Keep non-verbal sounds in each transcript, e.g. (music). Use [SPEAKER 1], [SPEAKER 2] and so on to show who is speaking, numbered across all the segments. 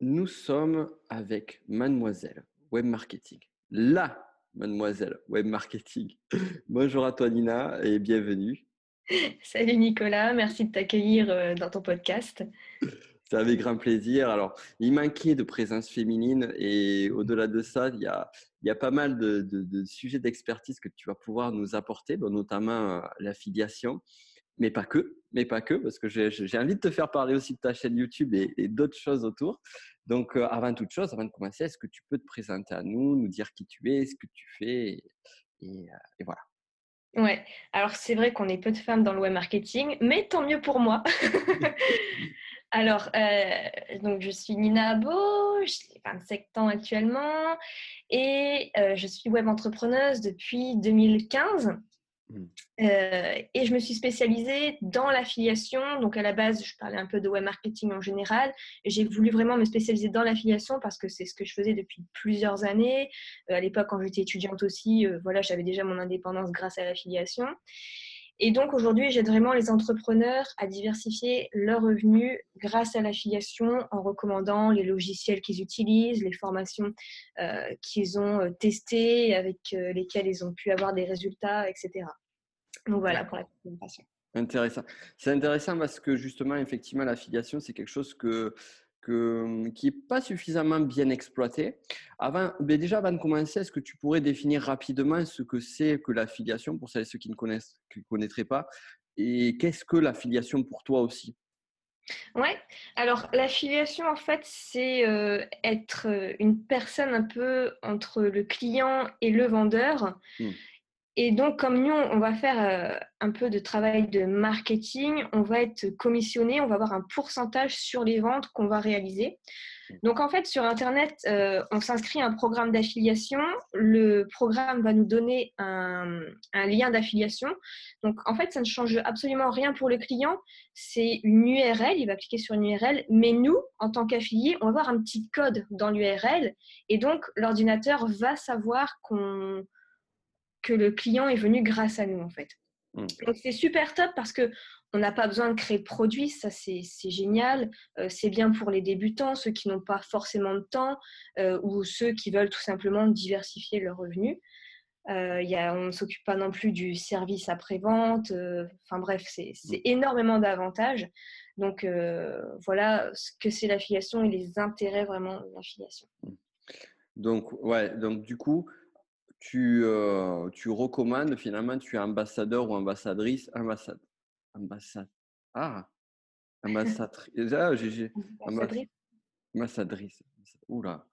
[SPEAKER 1] nous sommes avec Mademoiselle Web Marketing, la Mademoiselle Web Marketing. (laughs) Bonjour à toi Nina et bienvenue. (laughs)
[SPEAKER 2] Salut Nicolas, merci de t'accueillir euh, dans ton podcast.
[SPEAKER 1] C'est avec grand plaisir. Alors, il manquait de présence féminine et au-delà de ça, il y a, il y a pas mal de, de sujets d'expertise que tu vas pouvoir nous apporter, notamment euh, l'affiliation mais pas que, mais pas que, parce que j'ai envie de te faire parler aussi de ta chaîne YouTube et, d'autres choses autour. Donc, euh, avant toute chose, avant de commencer, est-ce que tu peux te présenter à nous, nous dire qui tu es, ce que tu fais, et, euh, voilà.
[SPEAKER 2] Ouais, alors c'est vrai qu'on est peu de femmes dans le web marketing, mais tant mieux pour moi. (laughs) alors, euh, donc je suis Nina Abo, j'ai 27 ans actuellement et je suis web entrepreneuse depuis 2015. Mmh. Euh, et je me suis spécialisée dans l'affiliation. Donc à la base, je parlais un peu de web marketing en général. J'ai voulu vraiment me spécialiser dans l'affiliation parce que c'est ce que je faisais depuis plusieurs années. Euh, à l'époque, quand j'étais étudiante aussi, euh, voilà, j'avais déjà mon indépendance grâce à l'affiliation. Et donc aujourd'hui, j'aide vraiment les entrepreneurs à diversifier leurs revenus grâce à l'affiliation en recommandant les logiciels qu'ils utilisent, les formations qu'ils ont testées, avec lesquelles ils ont pu avoir des résultats, etc. Donc voilà pour la présentation.
[SPEAKER 1] Intéressant. C'est intéressant parce que justement, effectivement, l'affiliation, c'est quelque chose que qui n'est pas suffisamment bien exploité. Avant, mais déjà, avant de commencer, est-ce que tu pourrais définir rapidement ce que c'est que l'affiliation pour ceux qui ne connaissent, qui connaîtraient pas Et qu'est-ce que l'affiliation pour toi aussi?
[SPEAKER 2] Ouais, alors l'affiliation, en fait, c'est euh, être euh, une personne un peu entre le client et le vendeur. Mmh. Et donc, comme nous, on va faire euh, un peu de travail de marketing, on va être commissionné, on va avoir un pourcentage sur les ventes qu'on va réaliser. Donc, en fait, sur Internet, euh, on s'inscrit à un programme d'affiliation. Le programme va nous donner un, lien d'affiliation. Donc, en fait, ça ne change absolument rien pour le client. C'est une URL, il va cliquer sur une URL. Mais nous, en tant qu'affiliés, on va avoir un petit code dans l'URL. Et donc, l'ordinateur va savoir qu'on que le client est venu grâce à nous en fait. Mmh. Donc c'est super top parce que on n'a pas besoin de créer de produit, ça c'est génial. Euh, c'est bien pour les débutants, ceux qui n'ont pas forcément de temps euh, ou ceux qui veulent tout simplement diversifier leurs revenus. Euh, y a, on ne s'occupe pas non plus du service après-vente. Enfin bref, c'est mmh. énormément d'avantages. Donc voilà ce que c'est l'affiliation et les intérêts vraiment de l'affiliation. Mmh.
[SPEAKER 1] Donc ouais, donc du coup, tu, euh, tu recommandes finalement, tu es ambassadeur ou ambassadrice, ambassade, ambassade, ah, ambassadrice, ah, j'ai, ambassadrice. ambassadrice. Oula,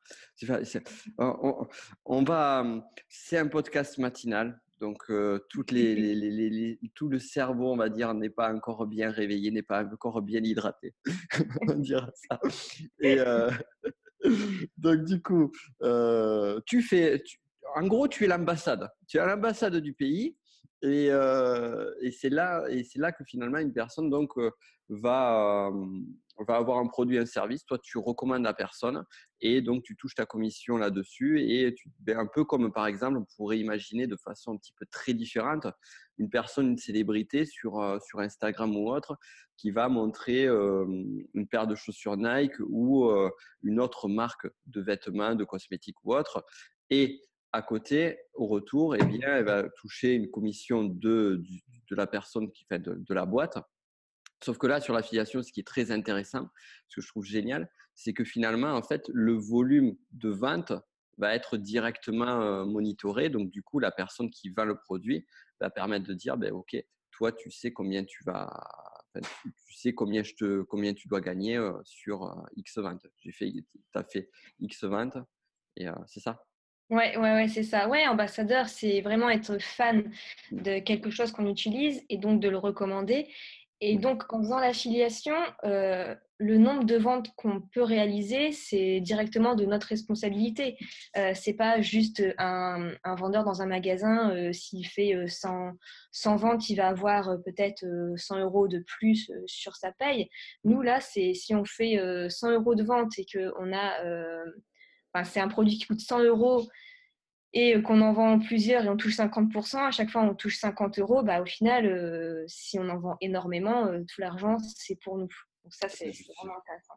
[SPEAKER 1] on, on, va, c'est un podcast matinal, donc euh, toutes les, les, les, tout le cerveau, on va dire, n'est pas encore bien réveillé, n'est pas encore bien hydraté, (laughs) on dira ça. Et euh, (laughs) donc du coup, tu fais, en gros, tu es l'ambassade. Tu es l'ambassade du pays. Et, euh, et c'est là, et c'est là que finalement une personne donc euh, va, euh, va avoir un produit, un service. Toi, tu recommandes la personne et donc tu touches ta commission là-dessus. Et un peu comme par exemple, on pourrait imaginer de façon un petit peu très différente une personne, une célébrité sur, sur Instagram ou autre qui va montrer une paire de chaussures Nike ou une autre marque de vêtements, de cosmétiques ou autre. Et à côté, au retour, eh bien, elle va toucher une commission de, de la personne qui fait de, la boîte. Sauf que là, sur l'affiliation, ce qui est très intéressant, ce que je trouve génial, c'est que finalement, en fait, le volume de vente va être directement euh, monitoré. Donc, du coup, la personne qui vend le produit va permettre de dire, ben, OK, toi, tu sais combien tu vas, tu sais combien, je te, combien tu dois gagner euh, sur euh, X vente. J'ai fait, as fait X vente et c'est ça.
[SPEAKER 2] Ouais, ouais, ouais, c'est ça. Ouais, ambassadeur, c'est vraiment être fan de quelque chose qu'on utilise et donc de le recommander. Et mmh. donc, en faisant l'affiliation, euh, le nombre de ventes qu'on peut réaliser, c'est directement de notre responsabilité. Euh, c'est pas juste un, vendeur dans un magasin, euh, s'il fait 100, 100, ventes, il va avoir peut-être 100 euros de plus sur sa paye. Nous, là, c'est si on fait 100 euros de vente et qu'on a c'est un produit qui coûte 100 euros et qu'on en vend plusieurs et on touche 50%, à chaque fois on touche 50 euros, bah, au final, euh, si on en vend énormément, euh, tout l'argent, c'est pour nous. Donc ça, c'est vraiment intéressant.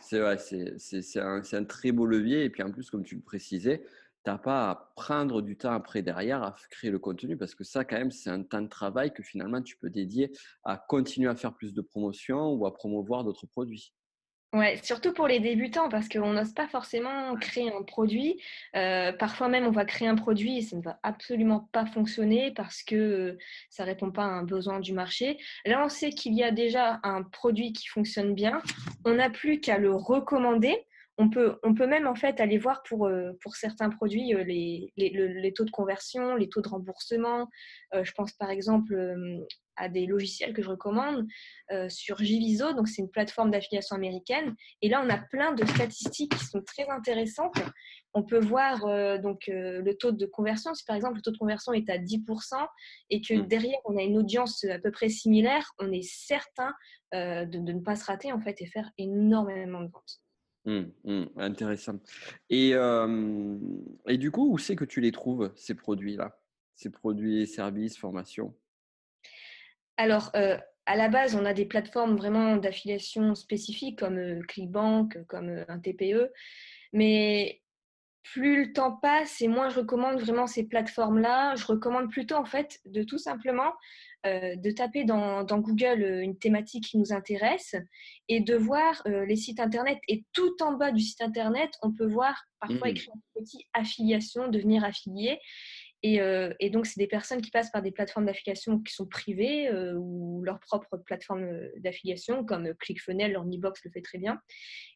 [SPEAKER 1] C'est vrai, c'est un, un, très beau levier. Et puis en plus, comme tu le précisais, tu n'as pas à prendre du temps après derrière à créer le contenu parce que ça, quand même, c'est un temps de travail que finalement tu peux dédier à continuer à faire plus de promotions ou à promouvoir d'autres produits.
[SPEAKER 2] Ouais, surtout pour les débutants, parce qu'on n'ose pas forcément créer un produit. Euh, parfois même, on va créer un produit et ça ne va absolument pas fonctionner parce que ça ne répond pas à un besoin du marché. Là, on sait qu'il y a déjà un produit qui fonctionne bien. On n'a plus qu'à le recommander. On peut, on peut même en fait aller voir pour, euh, pour certains produits euh, les, les, les, taux de conversion, les taux de remboursement. je pense par exemple à des logiciels que je recommande euh, sur Giviso, donc c'est une plateforme d'affiliation américaine. Et là, on a plein de statistiques qui sont très intéressantes. On peut voir euh, donc euh, le taux de conversion. Si par exemple le taux de conversion est à 10% et que mmh. derrière on a une audience à peu près similaire, on est certain de, ne pas se rater en fait et faire énormément de ventes.
[SPEAKER 1] Mmh, mmh, intéressant. Et, et du coup, où c'est que tu les trouves, ces produits-là? Ces produits, services, formations?
[SPEAKER 2] Alors, euh, à la base, on a des plateformes vraiment d'affiliation spécifiques comme euh, ClickBank, comme euh, un TPE. Mais plus le temps passe et moins je recommande vraiment ces plateformes-là, je recommande plutôt en fait de tout simplement de taper dans, Google une thématique qui nous intéresse et de voir les sites internet. Et tout en bas du site internet, on peut voir parfois mmh. écrit un petit affiliation, devenir affilié. Euh, et, donc, c'est des personnes qui passent par des plateformes d'affiliation qui sont privées euh, ou leur propre plateforme euh, d'affiliation, comme ClickFunnels, leur Mi-Box le fait très bien.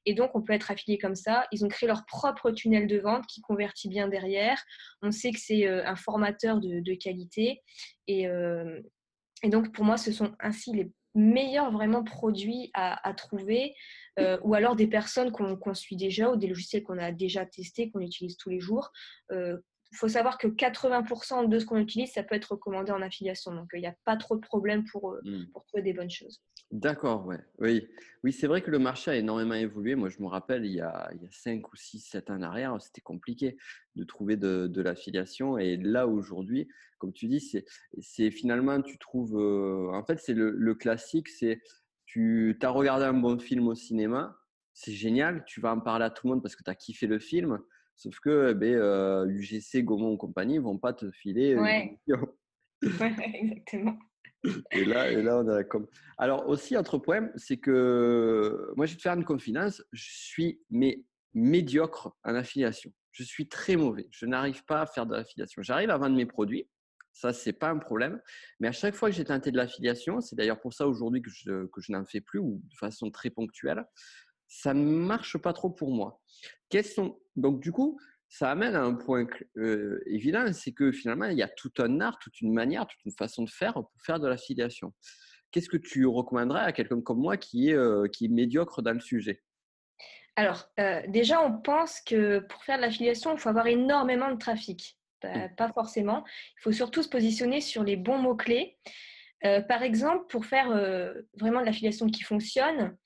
[SPEAKER 2] Et donc, on peut être affilié comme ça. Ils ont créé leur propre tunnel de vente qui convertit bien derrière. On sait que c'est un formateur de, qualité. Et, et, donc, pour moi, ce sont ainsi les meilleurs vraiment produits à, trouver. ou alors des personnes qu'on suit déjà ou des logiciels qu'on a déjà testés, qu'on utilise tous les jours, il faut savoir que 80% de ce qu'on utilise, ça peut être recommandé en affiliation. Donc, il n'y a pas trop de problème pour, euh, hmm. pour trouver des bonnes choses.
[SPEAKER 1] D'accord, ouais. oui. Oui, c'est vrai que le marché a énormément évolué. Moi, je me rappelle, il y a, il y a 5 ou 6, 7 ans en arrière, c'était compliqué de trouver de, de l'affiliation. Et là, aujourd'hui, comme tu dis, c'est finalement, tu trouves. Euh, en fait, c'est le, le, classique c'est tu as regardé un bon film au cinéma, c'est génial, tu vas en parler à tout le monde parce que tu as kiffé le film. Sauf que ben, UGC, Gaumont et compagnie ne vont pas te filer. (laughs)
[SPEAKER 2] Ouais. exactement.
[SPEAKER 1] Et là, et là, on a comme. Alors aussi, autre point, c'est que moi, je vais te faire une confidence. Je suis mais médiocre en affiliation. Je suis très mauvais. Je n'arrive pas à faire de l'affiliation. J'arrive à vendre mes produits. Ça, c'est pas un problème. Mais à chaque fois que j'ai tenté de l'affiliation, c'est d'ailleurs pour ça aujourd'hui que je, que je n'en fais plus ou de façon très ponctuelle, ça ne marche pas trop pour moi. sont... Donc, du coup, ça amène à un point euh, évident, c'est que finalement, il y a tout un art, toute une manière, toute une façon de faire pour faire de l'affiliation. Qu'est-ce que tu recommanderais à quelqu'un comme moi qui est, euh, qui est médiocre dans le sujet?
[SPEAKER 2] Alors, euh, déjà, on pense que pour faire de l'affiliation, il faut avoir énormément de trafic. Pas, mmh. pas forcément. Il faut surtout se positionner sur les bons mots-clés. par exemple, pour faire vraiment de l'affiliation qui fonctionne,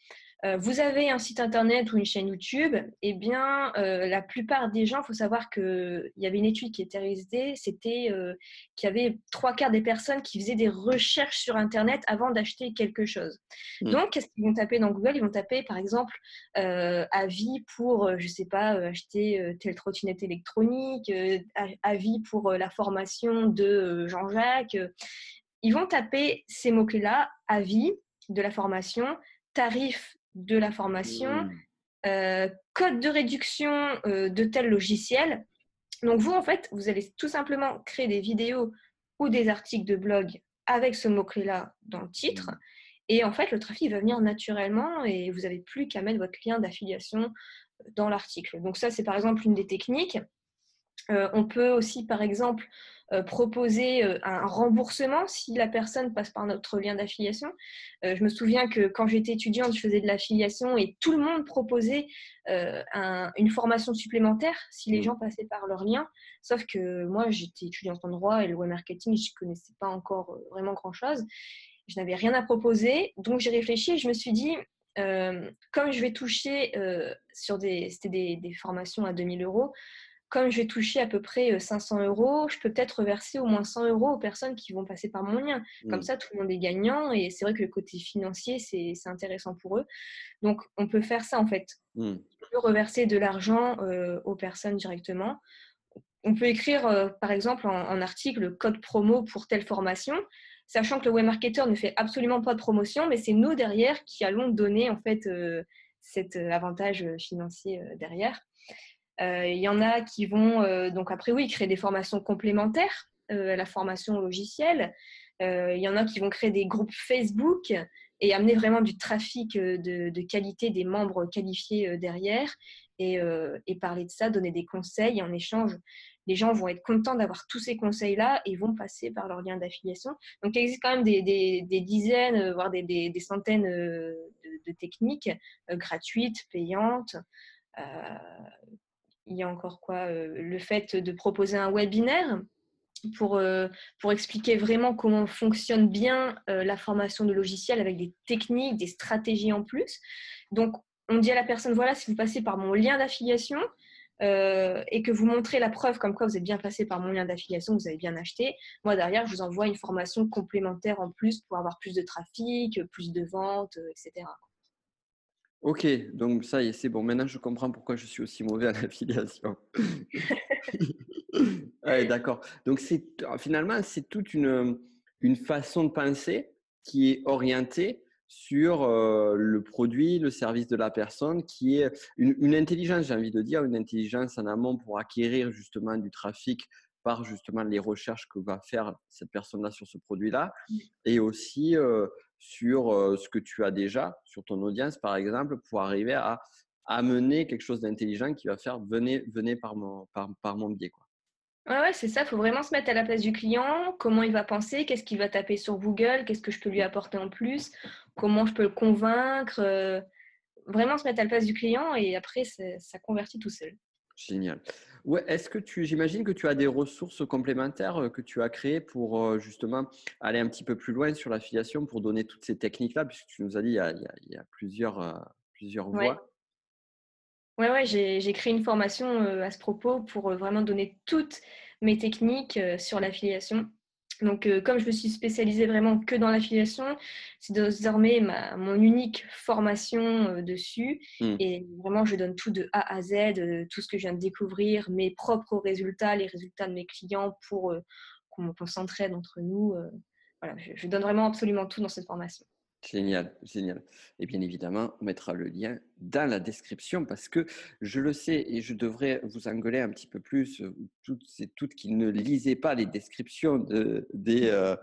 [SPEAKER 2] vous avez un site internet ou une chaîne YouTube, eh bien, euh, la plupart des gens, il faut savoir qu'il y avait une étude qui était réalisée, c'était euh, qu'il y avait trois quarts des personnes qui faisaient des recherches sur Internet avant d'acheter quelque chose. Hmm. Donc, qu'est-ce qu'ils vont taper dans Google? Ils vont taper, par exemple, avis pour, je ne sais pas, acheter telle trottinette électronique, avis pour la formation de Jean-Jacques. Ils vont taper ces mots-clés-là, avis de la formation, tarif de la formation, euh, code de réduction euh, de tel logiciel. Donc vous, en fait, vous allez tout simplement créer des vidéos ou des articles de blog avec ce mot-clé-là dans le titre. Et en fait, le trafic va venir naturellement et vous n'avez plus qu'à mettre votre lien d'affiliation euh, dans l'article. Donc ça, c'est par exemple une des techniques. On peut aussi, par exemple, euh, proposer euh, un remboursement si la personne passe par notre lien d'affiliation. Euh, je me souviens que quand j'étais étudiante, je faisais de l'affiliation et tout le monde proposait une formation supplémentaire si les mmh. gens passaient par leur lien. Sauf que moi, j'étais étudiante en droit et le web marketing, je ne connaissais pas encore vraiment grand-chose. Je n'avais rien à proposer. Donc, j'ai réfléchi et je me suis dit, comme je vais toucher sur des, des, des, formations à 2000 euros, comme je vais toucher à peu près 500 euros, je peux peut-être reverser au moins 100 euros aux personnes qui vont passer par mon lien. Comme mmh. ça, tout le monde est gagnant et c'est vrai que le côté financier, c'est intéressant pour eux. Donc, on peut faire ça en fait. Mmh. On peut reverser de l'argent aux personnes directement. On peut écrire, par exemple, en, article code promo pour telle formation sachant que le web marketer ne fait absolument pas de promotion, mais c'est nous derrière qui allons donner en fait cet avantage financier derrière. Il y en a qui vont, donc après oui, créer des formations complémentaires à la formation logicielle. Il y en a qui vont créer des groupes Facebook et amener vraiment du trafic de, qualité des membres qualifiés derrière et, parler de ça, donner des conseils en échange les gens vont être contents d'avoir tous ces conseils-là et vont passer par leur lien d'affiliation. Donc, il existe quand même des, dizaines, euh, voire des, centaines euh, de, techniques euh, gratuites, payantes. Il y a encore quoi Le fait de proposer un webinaire pour, pour expliquer vraiment comment fonctionne bien la formation de logiciel avec des techniques, des stratégies en plus. Donc, on dit à la personne, voilà, si vous passez par mon lien d'affiliation, euh, et que vous montrez la preuve comme quoi vous êtes bien passé par mon lien d'affiliation, vous avez bien acheté, moi derrière, je vous envoie une formation complémentaire en plus pour avoir plus de trafic, plus de ventes, euh, etc.
[SPEAKER 1] Ok, donc ça y est, c'est bon. Maintenant, je comprends pourquoi je suis aussi mauvais à l'affiliation. (laughs) ouais, D'accord. Donc, c'est finalement, c'est toute une, une façon de penser qui est orientée sur le produit, le service de la personne, qui est une, intelligence, j'ai envie de dire, une intelligence en amont pour acquérir justement du trafic par justement les recherches que va faire cette personne-là sur ce produit-là, et aussi sur ce que tu as déjà sur ton audience, par exemple, pour arriver à amener quelque chose d'intelligent qui va faire venez, venez par mon, par, par mon biais. Quoi.
[SPEAKER 2] Ouais, c'est ça. Il faut vraiment se mettre à la place du client. Comment il va penser Qu'est-ce qu'il va taper sur Google Qu'est-ce que je peux lui apporter en plus Comment je peux le convaincre euh, Vraiment se mettre à la place du client et après, ça convertit tout seul.
[SPEAKER 1] Génial. Ouais, Est-ce que tu, j'imagine que tu as des ressources complémentaires euh, que tu as créées pour euh, justement aller un petit peu plus loin sur l'affiliation pour donner toutes ces techniques-là, puisque tu nous as dit il y a, il y a, plusieurs, plusieurs voies?
[SPEAKER 2] Ouais, ouais, j'ai créé une formation euh, à ce propos pour euh, vraiment donner toutes mes techniques euh, sur l'affiliation. Donc, comme je me suis spécialisée vraiment que dans l'affiliation, c'est désormais ma, mon unique formation dessus. Mmh. Et vraiment, je donne tout de A à Z, tout ce que je viens de découvrir, mes propres résultats, les résultats de mes clients pour qu'on s'entraide entre nous. voilà, je donne vraiment absolument tout dans cette formation.
[SPEAKER 1] Génial, génial. Et bien évidemment, on mettra le lien dans la description parce que je le sais et je devrais vous engueuler un petit peu plus, euh, toutes et toutes qui ne lisaient pas les descriptions de, des, euh,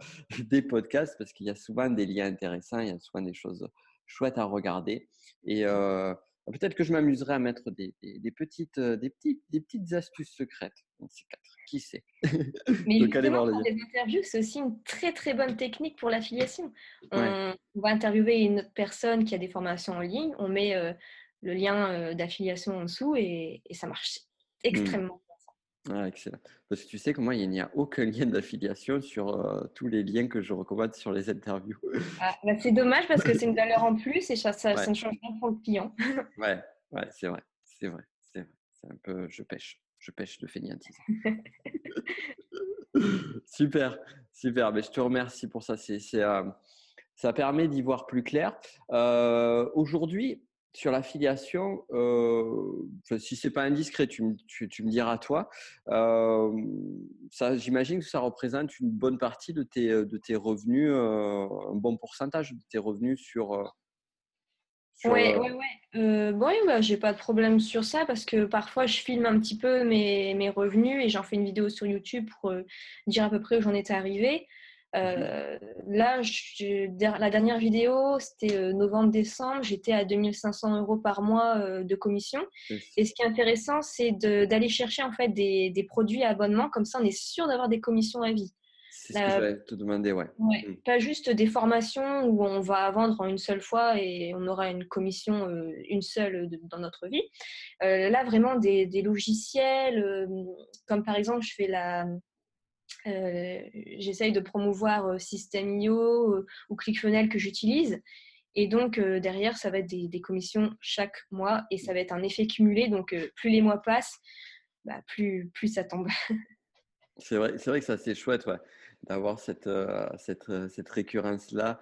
[SPEAKER 1] des podcasts parce qu'il y a souvent des liens intéressants, il y a souvent des choses chouettes à regarder. Et euh, peut-être que je m'amuserai à mettre des, des, petites, des, petites, des petites astuces secrètes dans ces quatre qui sait (laughs)
[SPEAKER 2] Mais justement, les interviews, c'est aussi une très très bonne technique pour l'affiliation. On, va interviewer une autre personne qui a des formations en ligne, on met euh, le lien euh, d'affiliation en dessous et, ça marche mmh. extrêmement
[SPEAKER 1] bien. Ah, excellent. Parce que tu sais que moi, il n'y a aucun lien d'affiliation sur euh, tous les liens que je recommande sur les interviews.
[SPEAKER 2] Ah, bah, c'est dommage parce que c'est une valeur en plus et ça, ça, ne change rien pour le client.
[SPEAKER 1] ouais, ouais c'est vrai. C'est vrai. C'est un peu, je pêche je pêche de fainéantisme. (laughs) super, super. Mais je te remercie pour ça. C'est, euh, ça permet d'y voir plus clair. Euh, aujourd'hui, sur l'affiliation, euh, si c'est pas indiscret, tu, tu, me diras toi. Euh, ça, j'imagine que ça représente une bonne partie de tes, de tes revenus, un bon pourcentage de tes revenus sur,
[SPEAKER 2] oui, oui, oui. bon, bah, j'ai pas de problème sur ça parce que parfois je filme un petit peu mes, mes revenus et j'en fais une vidéo sur YouTube pour euh, dire à peu près où j'en étais arrivée. Mmh euh, là, la dernière vidéo, c'était euh, novembre-décembre, j'étais à 2500 euros par mois de commission. Et ce qui est intéressant, c'est d'aller chercher en fait des, des produits à abonnement, comme ça on est sûr d'avoir des commissions à vie.
[SPEAKER 1] C'est ce que te demander, ouais.
[SPEAKER 2] Mmh. Pas juste des formations où on va vendre en une seule fois et on aura une commission euh, une seule dans notre vie. Euh, là, vraiment des, logiciels, euh, comme par exemple, je fais la, j'essaye de promouvoir System.io ou ClickFunnels que j'utilise. Et donc, derrière, ça va être des, commissions chaque mois et ça va être un effet cumulé. Donc, plus les mois passent, bah, plus, plus ça tombe. (laughs)
[SPEAKER 1] c'est vrai, vrai que ça c'est chouette d'avoir cette, cette, cette récurrence-là.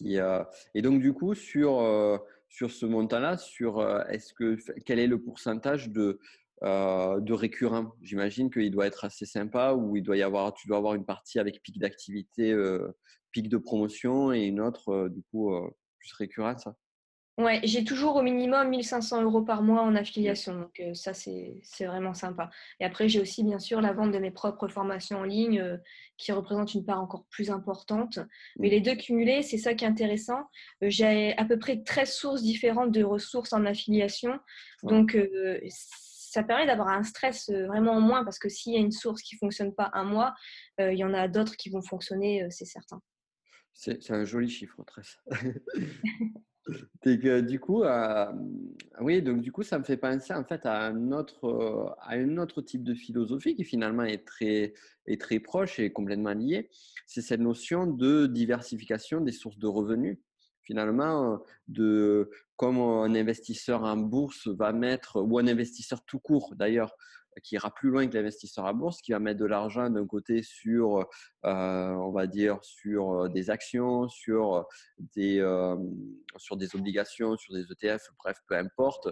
[SPEAKER 1] Et donc du coup, sur, sur ce montant-là, sur est-ce que quel est le pourcentage de, de récurrents J'imagine qu'il doit être assez sympa ou il doit y avoir, tu dois avoir une partie avec pic d'activité, pic de promotion et une autre du coup plus récurrente. Ça
[SPEAKER 2] Ouais, j'ai toujours au minimum 1500 euros par mois en affiliation, donc ça c'est vraiment sympa. Et après j'ai aussi bien sûr la vente de mes propres formations en ligne qui représente une part encore plus importante. Mais les deux cumulés, c'est ça qui est intéressant. j'ai à peu près 13 sources différentes de ressources en affiliation, donc ça permet d'avoir un stress vraiment en moins parce que s'il y a une source qui fonctionne pas un mois, il y en a d'autres qui vont fonctionner, c'est certain.
[SPEAKER 1] C'est un joli chiffre, 13. (laughs) que, du coup, euh, oui, donc du coup, ça me fait penser en fait à un autre, euh, à un autre type de philosophie qui finalement est très, est très proche et complètement lié. C'est cette notion de diversification des sources de revenus. Finalement, euh, de comme un investisseur en bourse va mettre, ou un investisseur tout court d'ailleurs, qui ira plus loin que l'investisseur à bourse, qui va mettre de l'argent d'un côté sur, euh, on va dire, sur euh, des actions, sur des, euh, sur des obligations, sur des ETF, bref, peu importe,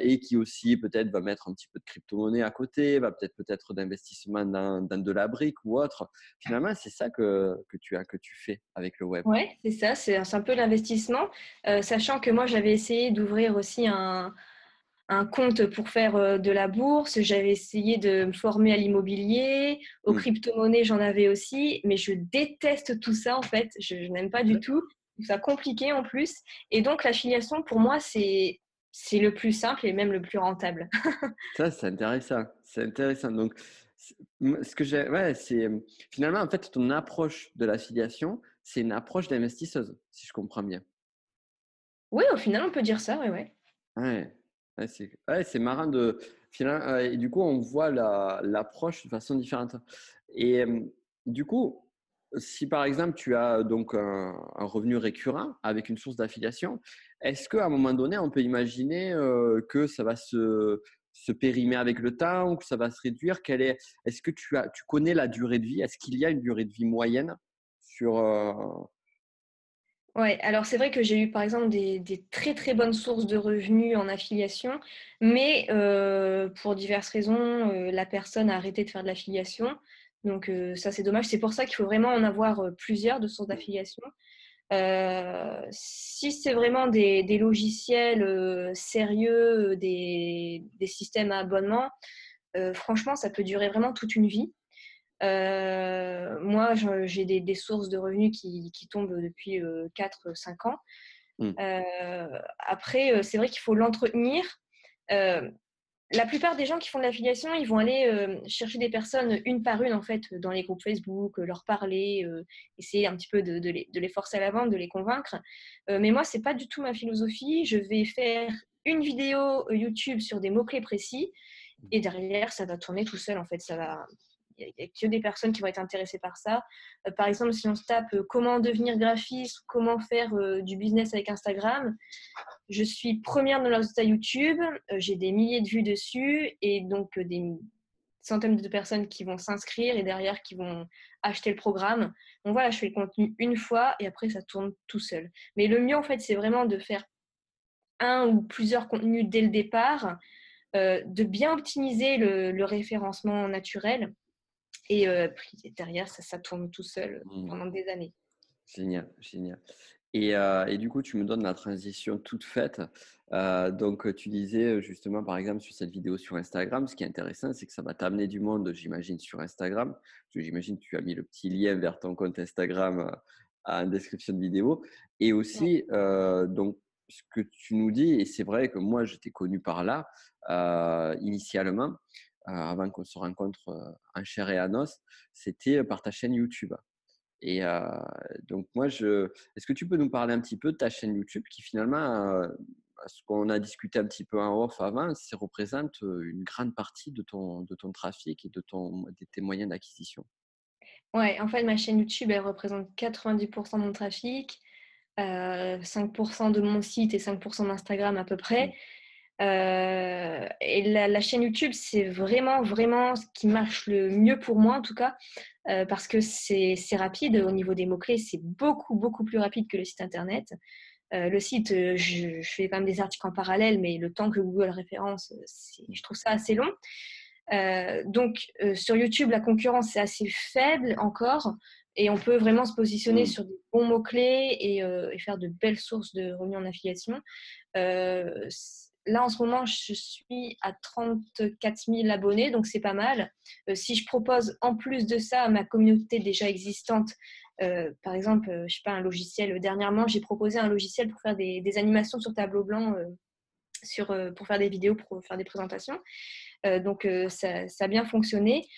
[SPEAKER 1] et qui aussi peut-être va mettre un petit peu de crypto-monnaie à côté, va peut-être peut-être d'investissement dans, dans, de la brique ou autre. Finalement, c'est ça que, que, tu as, que tu fais avec le web.
[SPEAKER 2] Oui, c'est ça, c'est un peu l'investissement, sachant que moi, j'avais essayé d'ouvrir aussi un un compte pour faire euh, de la bourse, j'avais essayé de me former à l'immobilier, aux mmh. crypto-monnaies, j'en avais aussi, mais je déteste tout ça en fait, je, n'aime pas du tout, ça compliqué en plus. Et donc l'affiliation pour moi, c'est c'est le plus simple et même le plus rentable. (laughs)
[SPEAKER 1] ça, c'est intéressant. C'est intéressant. Donc, ce que j'ai, ouais, c'est finalement en fait ton approche de l'affiliation, c'est une approche d'investisseuse, si je comprends bien.
[SPEAKER 2] Oui, au final, on peut dire ça, ouais, ouais.
[SPEAKER 1] Ouais, Ouais, c'est marrant de. Et du coup, on voit l'approche de façon différente. Et du coup, si par exemple tu as donc un, revenu récurrent avec une source d'affiliation, est-ce qu'à un moment donné, on peut imaginer que ça va se, périmer avec le temps ou que ça va se réduire? Quelle est, Est-ce que tu connais la durée de vie? Est-ce qu'il y a une durée de vie moyenne sur,
[SPEAKER 2] Ouais, alors c'est vrai que j'ai eu par exemple des, très très bonnes sources de revenus en affiliation, mais euh, pour diverses raisons, euh, la personne a arrêté de faire de l'affiliation. Donc euh, ça c'est dommage. C'est pour ça qu'il faut vraiment en avoir plusieurs de sources d'affiliation. si c'est vraiment des, logiciels sérieux, des, des, systèmes à abonnement, franchement ça peut durer vraiment toute une vie. Euh, moi, j'ai des, sources de revenus qui, tombent depuis 4-5 euh, ans. Mmh. Euh, après, c'est vrai qu'il faut l'entretenir. la plupart des gens qui font de l'affiliation, ils vont aller chercher des personnes une par une en fait dans les groupes Facebook, leur parler, essayer un petit peu de, les, de, les, forcer à la vente, de les convaincre. mais moi, c'est pas du tout ma philosophie. Je vais faire une vidéo YouTube sur des mots clés précis et derrière, ça va tourner tout seul en fait. Ça va, il n'y a, des personnes qui vont être intéressées par ça. Euh, par exemple, si on se tape euh, comment devenir graphiste, comment faire euh, du business avec Instagram, je suis première dans leurs résultats YouTube, j'ai des milliers de vues dessus et donc des centaines de personnes qui vont s'inscrire et derrière qui vont acheter le programme. Donc voilà, je fais le contenu une fois et après ça tourne tout seul. Mais le mieux en fait, c'est vraiment de faire un ou plusieurs contenus dès le départ, de bien optimiser le référencement naturel et euh, derrière, ça, ça, tourne tout seul mmh. pendant des années.
[SPEAKER 1] Génial, génial. Et, euh, et, du coup, tu me donnes la transition toute faite. Euh, donc, tu disais justement, par exemple, sur cette vidéo sur Instagram, ce qui est intéressant, c'est que ça va t'amener du monde, j'imagine, sur Instagram. J'imagine que tu as mis le petit lien vers ton compte Instagram en description de vidéo. Et aussi, donc, ce que tu nous dis, et c'est vrai que moi, je t'ai connu par là, initialement, euh, avant qu'on se rencontre euh, en chair et en os, c'était euh, par ta chaîne YouTube. Et donc, moi, je... est-ce que tu peux nous parler un petit peu de ta chaîne YouTube qui finalement, ce qu'on a discuté un petit peu en off avant, ça représente une grande partie de ton, de ton trafic et de, ton, de tes moyens d'acquisition?
[SPEAKER 2] Ouais, en fait, ma chaîne YouTube, elle représente 90% de mon trafic, 5% de mon site et 5% d'Instagram à peu près. Mmh. Et la, chaîne YouTube, c'est vraiment, vraiment ce qui marche le mieux pour moi, en tout cas, parce que c'est rapide au niveau des mots-clés. C'est beaucoup, beaucoup plus rapide que le site internet. le site, je, je, fais quand même des articles en parallèle, mais le temps que Google référence, je trouve ça assez long. donc, sur YouTube, la concurrence est assez faible encore. Et on peut vraiment se positionner mmh. sur des bons mots-clés et, faire de belles sources de revenus en affiliation. Là, en ce moment, je suis à 34 000 abonnés, donc c'est pas mal. si je propose en plus de ça à ma communauté déjà existante, par exemple, je sais pas, un logiciel. Dernièrement, j'ai proposé un logiciel pour faire des, animations sur tableau blanc, pour faire des vidéos, pour faire des présentations. donc, ça, a bien fonctionné.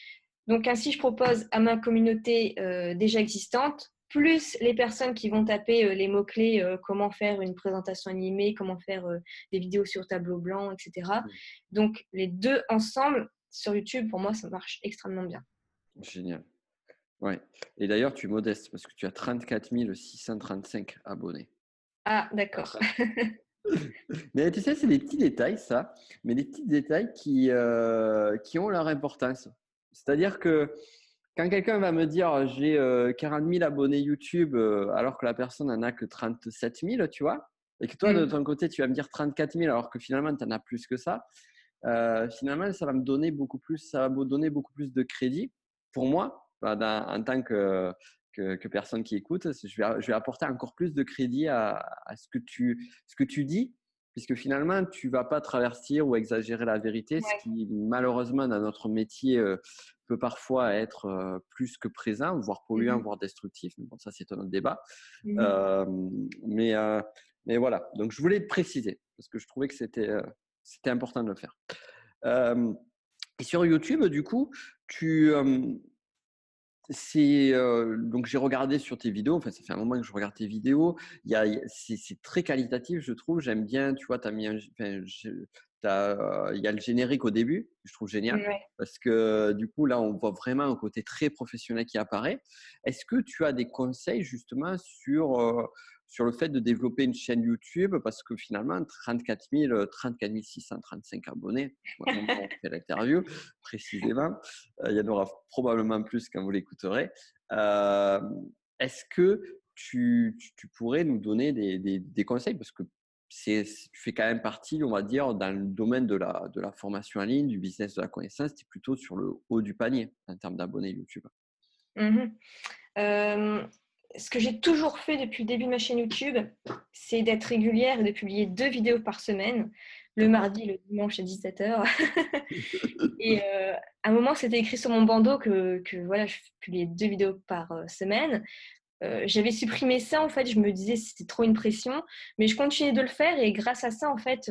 [SPEAKER 2] Donc ainsi, je propose à ma communauté euh, déjà existante, plus les personnes qui vont taper euh, les mots-clés, euh, comment faire une présentation animée, comment faire des vidéos sur tableau blanc, etc. Donc les deux ensemble sur YouTube, pour moi, ça marche extrêmement bien.
[SPEAKER 1] Génial. Ouais. Et d'ailleurs, tu es modeste parce que tu as 34 635 abonnés.
[SPEAKER 2] Ah, d'accord. (laughs)
[SPEAKER 1] mais tu sais, c'est des petits détails, ça, mais des petits détails qui, qui ont leur importance. C'est-à-dire que quand quelqu'un va me dire j'ai 40 euh, 000 abonnés YouTube euh, alors que la personne n'en a que 37 000, tu vois, et que toi de mmh. ton côté tu vas me dire 34 000 alors que finalement tu en as plus que ça, euh, finalement ça va me donner beaucoup plus, ça va me donner beaucoup plus de crédit pour moi en tant que, que, personne qui écoute. Je vais, je vais apporter encore plus de crédit à, à ce, que tu, ce que tu dis puisque finalement, tu vas pas traverser ou exagérer la vérité, ce qui malheureusement dans notre métier euh, peut parfois être euh, plus que présent, voire polluant, mmh voire destructif. bon, ça, c'est un autre débat. Mmh mais, euh, mais voilà, donc je voulais préciser, parce que je trouvais que c'était c'était important de le faire. et sur YouTube, du coup, tu, c'est donc j'ai regardé sur tes vidéos. Enfin, ça fait un moment que je regarde tes vidéos. Il y a, c'est, très qualitatif, je trouve. J'aime bien. Tu vois, as mis il y a le générique au début, je trouve génial, parce que du coup là, on voit vraiment un côté très professionnel qui apparaît. Est-ce que tu as des conseils justement sur sur le fait de développer une chaîne YouTube parce que finalement, 34 000, 34 635 abonnés, on fait l'interview précisément, euh, il y en aura probablement plus quand vous l'écouterez. Euh, est-ce que tu, pourrais nous donner des, conseils? Parce que tu fais quand même partie, on va dire, dans le domaine de la, formation en ligne, du business de la connaissance, tu es plutôt sur le haut du panier en termes d'abonnés YouTube.
[SPEAKER 2] Mmh ce que j'ai toujours fait depuis le début de ma chaîne YouTube, c'est d'être régulière et de publier deux vidéos par semaine, le mardi, le dimanche à 17h. (laughs) et euh, à un moment, c'était écrit sur mon bandeau que, voilà, je publiais deux vidéos par euh, semaine. Euh, j'avais supprimé ça, en fait, je me disais c'était trop une pression, mais je continuais de le faire et grâce à ça, en fait,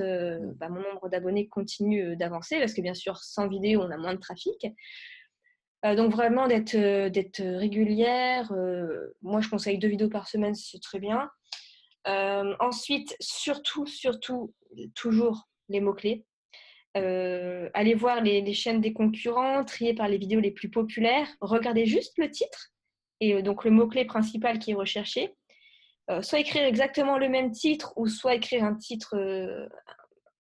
[SPEAKER 2] bah, mon nombre d'abonnés continue d'avancer parce que bien sûr, sans vidéo, on a moins de trafic. Euh, donc vraiment d'être euh, d'être régulière. Euh, moi, je conseille deux vidéos par semaine, c'est très bien. ensuite, surtout, surtout, toujours les mots-clés. allez voir les, chaînes des concurrents, trier par les vidéos les plus populaires, regardez juste le titre et donc le mot-clé principal qui est recherché. soit écrire exactement le même titre ou soit écrire un titre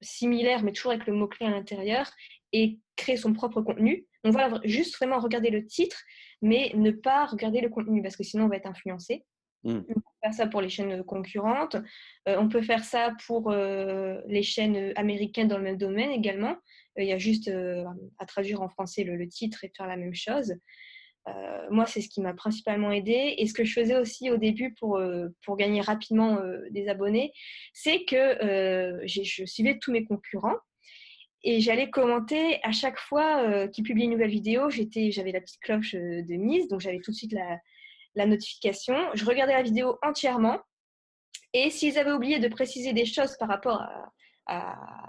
[SPEAKER 2] similaire mais toujours avec le mot-clé à l'intérieur et créer son propre contenu. Donc voilà, juste vraiment regarder le titre, mais ne pas regarder le contenu parce que sinon on va être influencé. Mmh. On peut faire ça pour les chaînes concurrentes. Euh, on peut faire ça pour euh, les chaînes américaines dans le même domaine également. Euh, il y a juste à traduire en français le, titre et faire la même chose. moi, c'est ce qui m'a principalement aidé. Et ce que je faisais aussi au début pour, pour gagner rapidement des abonnés, c'est que je suivais tous mes concurrents et j'allais commenter à chaque fois euh, qu'ils publiaient une nouvelle vidéo. J'étais, j'avais la petite cloche euh, de mise, donc j'avais tout de suite la, notification. Je regardais la vidéo entièrement. Et s'ils avaient oublié de préciser des choses par rapport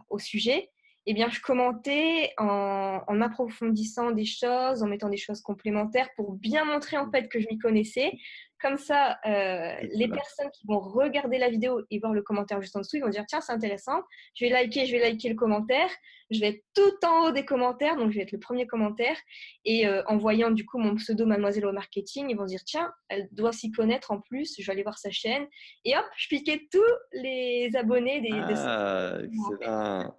[SPEAKER 2] au sujet, eh bien, je commentais en, en, approfondissant des choses, en mettant des choses complémentaires pour bien montrer en fait que je m'y connaissais, comme ça, euh, les personnes qui vont regarder la vidéo et voir le commentaire juste en dessous, ils vont dire tiens, c'est intéressant, je vais liker, je vais liker le commentaire, je vais être tout en haut des commentaires, donc je vais être le premier commentaire. Et euh, en voyant du coup mon pseudo Mademoiselle au marketing, ils vont dire tiens, elle doit s'y connaître en plus, je vais aller voir sa chaîne. Et hop, je piquais tous les abonnés des.
[SPEAKER 1] Ah,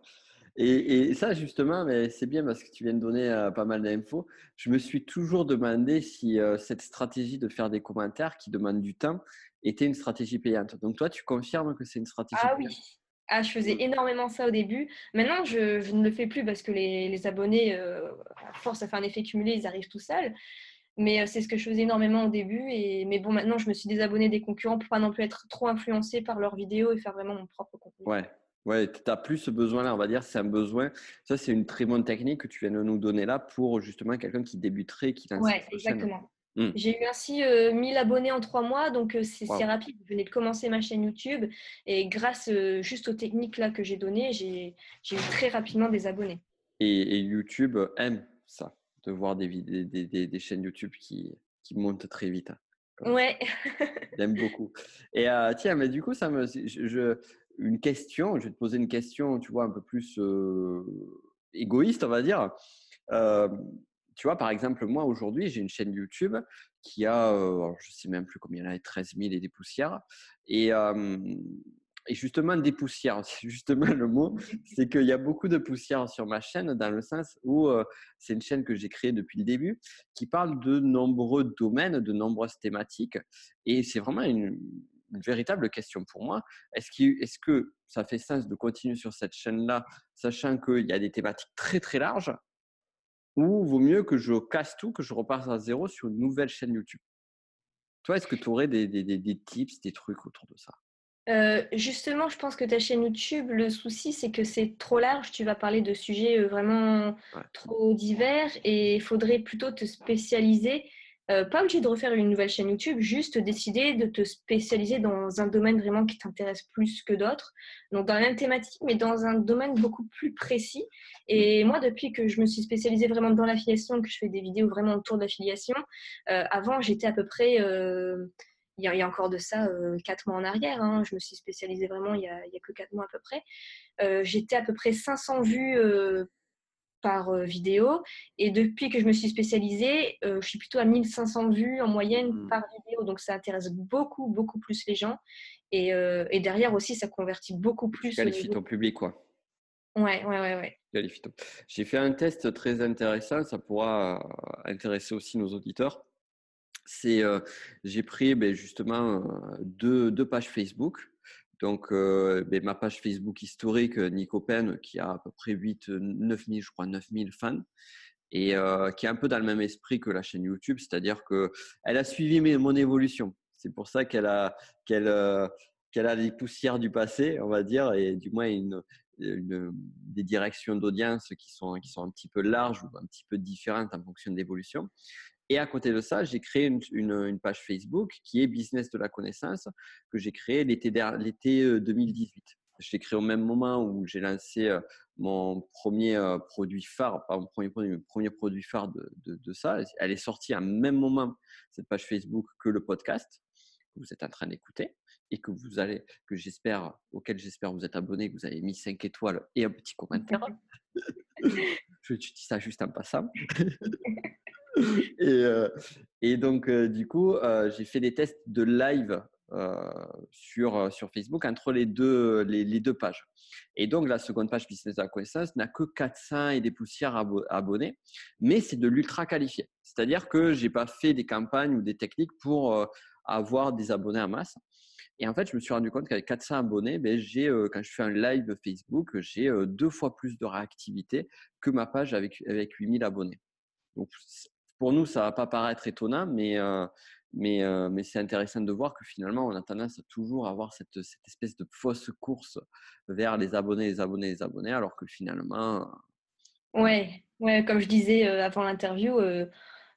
[SPEAKER 1] Et, ça, justement, c'est bien parce que tu viens de donner pas mal d'infos. Je me suis toujours demandé si cette stratégie de faire des commentaires qui demandent du temps était une stratégie payante. Donc, toi, tu confirmes que c'est une stratégie
[SPEAKER 2] ah,
[SPEAKER 1] payante?
[SPEAKER 2] Oui. Ah, je faisais énormément ça au début. Maintenant, je, ne le fais plus parce que les, abonnés, à force, ça fait un effet cumulé, ils arrivent tout seuls. Mais c'est ce que je faisais énormément au début. Et, mais bon, maintenant, je me suis désabonnée des concurrents pour pas non plus être trop influencée par leurs vidéos et faire vraiment mon propre contenu.
[SPEAKER 1] Ouais, ouais tu n'as plus ce besoin-là, on va dire. C'est un besoin. Ça, c'est une très bonne technique que tu viens de nous donner là pour justement quelqu'un qui débuterait, qui.
[SPEAKER 2] Ouais, exactement. Mmh. J'ai eu ainsi 1000 abonnés en trois mois, donc c'est rapide. Je venais de commencer ma chaîne YouTube et grâce juste aux techniques là que j'ai données, j'ai eu très rapidement des abonnés.
[SPEAKER 1] Et, YouTube aime ça, de voir des, des, des, chaînes YouTube qui, qui, montent très vite.
[SPEAKER 2] Hein, ouais.
[SPEAKER 1] J'aime beaucoup. Et tiens, mais du coup, ça me, je, une question, je vais te poser une question, tu vois, un peu plus égoïste, on va dire tu vois, par exemple, moi aujourd'hui, j'ai une chaîne YouTube qui a, je ne sais même plus combien y a, 13 000 et des poussières. Et, et justement, des poussières, (laughs) c'est justement le mot, c'est qu'il y a beaucoup de poussières sur ma chaîne dans le sens où c'est une chaîne que j'ai créée depuis le début qui parle de nombreux domaines, de nombreuses thématiques. Et c'est vraiment une, véritable question pour moi. Est-ce est -ce que ça fait sens de continuer sur cette chaîne-là, sachant qu'il y a des thématiques très très larges ou vaut mieux que je casse tout, que je reparte à zéro sur une nouvelle chaîne YouTube? Toi, est-ce que tu aurais des, des, des, tips, des trucs autour de ça?
[SPEAKER 2] Euh, justement, je pense que ta chaîne YouTube, le souci, c'est que c'est trop large. Tu vas parler de sujets euh, vraiment trop divers et il faudrait plutôt te spécialiser euh, pas obligé de refaire une nouvelle chaîne YouTube, juste décider de te spécialiser dans un domaine vraiment qui t'intéresse plus que d'autres. Donc dans la même thématique, mais dans un domaine beaucoup plus précis. Et moi, depuis que je me suis spécialisée vraiment dans l'affiliation, que je fais des vidéos vraiment autour de l'affiliation, euh, avant j'étais à peu près, euh, il, y a, encore de ça, quatre mois en arrière, hein. je me suis spécialisée vraiment il n'y a, a, que quatre mois à peu près. j'étais à peu près 500 vues par vidéo. Et depuis que je me suis spécialisée, je suis plutôt à 1500 vues en moyenne mmh. par vidéo. Donc ça intéresse beaucoup, beaucoup plus les gens. Et, et derrière aussi, ça convertit beaucoup plus. Tu
[SPEAKER 1] qualifies ton public, quoi.
[SPEAKER 2] Ouais, ouais, ouais. ouais.
[SPEAKER 1] J'ai fait un test très intéressant, ça pourra intéresser aussi nos auditeurs. C'est, j'ai pris ben, justement deux, deux pages Facebook donc, euh, ben, ma page Facebook historique, Nico Pen, qui a à peu près 8, 9 000, je crois, 9 000 fans, et euh, qui est un peu dans le même esprit que la chaîne YouTube, c'est-à-dire qu'elle a suivi mon évolution. C'est pour ça qu'elle a, qu'elle, qu'elle a les poussières du passé, on va dire, et du moins une, des directions d'audience qui sont, qui sont un petit peu larges ou un petit peu différentes en fonction de l'évolution. Et à côté de ça, j'ai créé une, page Facebook qui est Business de la connaissance que j'ai créée l'été 2018. Euh, je l'ai créé au même moment où j'ai lancé euh, mon premier euh, produit phare, pas mon premier produit, mon premier produit phare de, de, ça. Elle est sortie à même moment, cette page Facebook, que le podcast que vous êtes en train d'écouter et que vous allez, que j'espère, auquel j'espère vous êtes abonné, que vous avez mis 5 étoiles et un petit commentaire. (laughs) je, dis ça juste en passant. (laughs) (laughs) et, euh, et, donc, euh, du coup, euh, j'ai fait des tests de live sur, sur Facebook entre les deux, les, les, deux pages. Et donc, la seconde page Business la connaissance n'a que 400 et des poussières abonnés, mais c'est de l'ultra qualifié. C'est-à-dire que je n'ai pas fait des campagnes ou des techniques pour avoir des abonnés en masse. Et en fait, je me suis rendu compte qu'avec 400 abonnés, ben, j'ai, quand je fais un live Facebook, j'ai deux fois plus de réactivité que ma page avec, avec 8000 abonnés. Donc, pour nous, ça ne va pas paraître étonnant, mais, euh, mais, euh, mais c'est intéressant de voir que finalement, on a tendance à toujours avoir cette, cette, espèce de fausse course vers les abonnés, les abonnés, les abonnés, alors que finalement.
[SPEAKER 2] Ouais, ouais comme je disais euh, avant l'interview,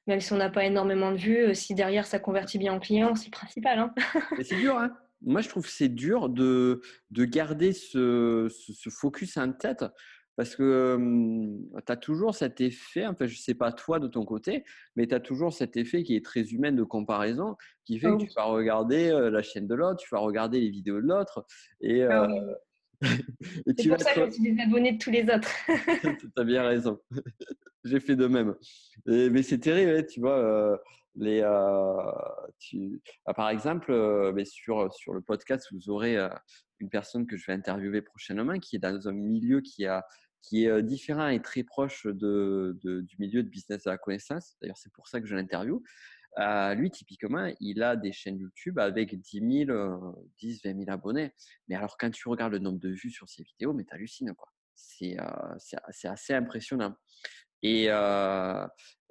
[SPEAKER 2] même si on n'a pas énormément de vues, si derrière ça convertit bien en clients, c'est le principal. Hein.
[SPEAKER 1] c'est dur, hein moi, je trouve que c'est dur de, de garder ce, ce, focus en tête parce que tu as toujours cet effet, enfin, je ne sais pas toi de ton côté, mais tu as toujours cet effet qui est très humain de comparaison, qui fait que tu vas regarder la chaîne de l'autre, tu vas regarder les vidéos de l'autre. Et,
[SPEAKER 2] ah (laughs) c'est pour ça que je suis de tous les autres. (laughs)
[SPEAKER 1] tu as bien raison. (laughs) J'ai fait de même. mais c'est terrible, hein, tu vois. les, tu... Ah, par exemple, mais sur, sur le podcast, vous aurez une personne que je vais interviewer prochainement qui est dans un milieu qui a qui est différent et très proche de, du milieu de business de la connaissance. D'ailleurs, c'est pour ça que je l'interview. lui, typiquement, il a des chaînes YouTube avec 10 000, 10, 20 000 abonnés. Mais alors, quand tu regardes le nombre de vues sur ses vidéos, mais tu hallucines, quoi. C'est assez impressionnant. Et,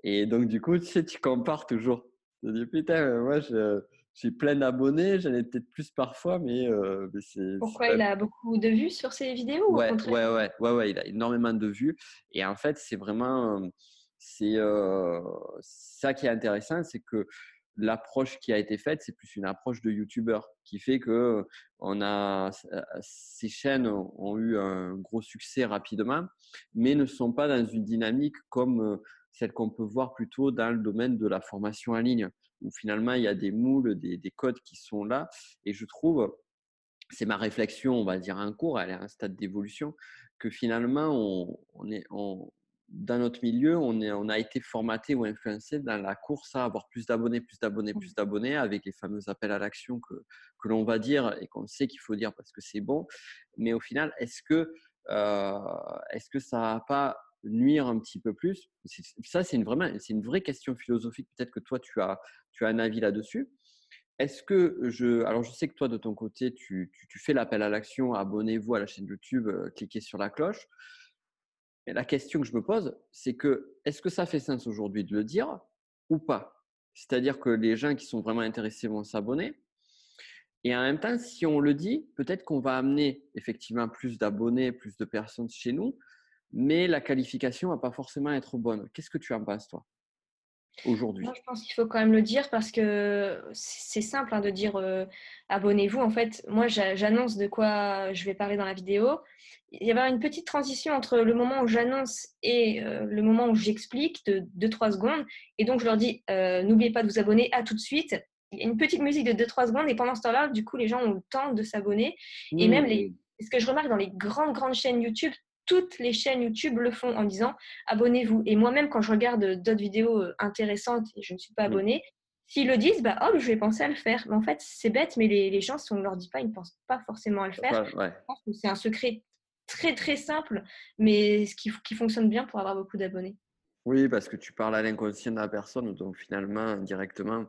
[SPEAKER 1] et donc, du coup, tu sais, tu compares toujours. Tu dis, putain, moi, j'ai plein d'abonnés, j'en ai peut-être plus parfois, mais, c'est.
[SPEAKER 2] Pourquoi il a beaucoup de vues sur ses vidéos
[SPEAKER 1] ouais, ouais, ouais, ouais, ouais, il a énormément de vues. Et en fait, c'est vraiment. C'est ça qui est intéressant, c'est que l'approche qui a été faite, c'est plus une approche de youtubeur qui fait que on a, ces chaînes ont eu un gros succès rapidement, mais ne sont pas dans une dynamique comme celle qu'on peut voir plutôt dans le domaine de la formation en ligne, où finalement il y a des moules, des, codes qui sont là. Et je trouve, c'est ma réflexion, on va dire en cours, elle est à un stade d'évolution, que finalement on, est, dans notre milieu, on, est, on a été formaté ou influencé dans la course à avoir plus d'abonnés, plus d'abonnés, plus mmh. d'abonnés, avec les fameux appels à l'action que, que l'on va dire et qu'on sait qu'il faut dire parce que c'est bon. Mais au final, est-ce que, euh, est-ce que ça n'a pas nuire un petit peu plus Ça, c'est une, une vraie question philosophique. Peut-être que toi, tu as, tu as un avis là-dessus. Est-ce que je. Alors, je sais que toi, de ton côté, tu, tu, fais l'appel à l'action, abonnez-vous à la chaîne YouTube, euh, cliquez sur la cloche. Mais la question que je me pose, c'est que est-ce que ça fait sens aujourd'hui de le dire ou pas? C'est-à-dire que les gens qui sont vraiment intéressés vont s'abonner. Et en même temps, si on le dit, peut-être qu'on va amener effectivement plus d'abonnés, plus de personnes chez nous, mais la qualification va pas forcément être bonne. Qu'est-ce que tu en penses, toi, aujourd'hui?
[SPEAKER 2] Je pense qu'il faut quand même le dire parce que c'est simple hein, de dire euh, abonnez-vous. En fait, moi, j'annonce de quoi je vais parler dans la vidéo. Il y avoir une petite transition entre le moment où j'annonce et euh, le moment où j'explique de 2-3 secondes. Et donc, je leur dis euh, n'oubliez pas de vous abonner, à tout de suite. Il y a une petite musique de 2-3 secondes et pendant ce temps-là, du coup, les gens ont le temps de s'abonner. Et même les, ce que je remarque dans les grandes, grandes chaînes YouTube, toutes les chaînes YouTube le font en disant abonnez-vous. Et moi-même, quand je regarde d'autres vidéos euh, intéressantes et je ne suis pas abonnée, s'ils le disent, bah, oh, je vais penser à le faire. Mais en fait, c'est bête, mais les, gens, si on ne leur dit pas, ils ne pensent pas forcément à le faire. Je pense que c'est un secret très, très simple, mais ce qui, qui fonctionne bien pour avoir beaucoup d'abonnés.
[SPEAKER 1] Oui, parce que tu parles à l'inconscient de la personne, donc finalement, directement,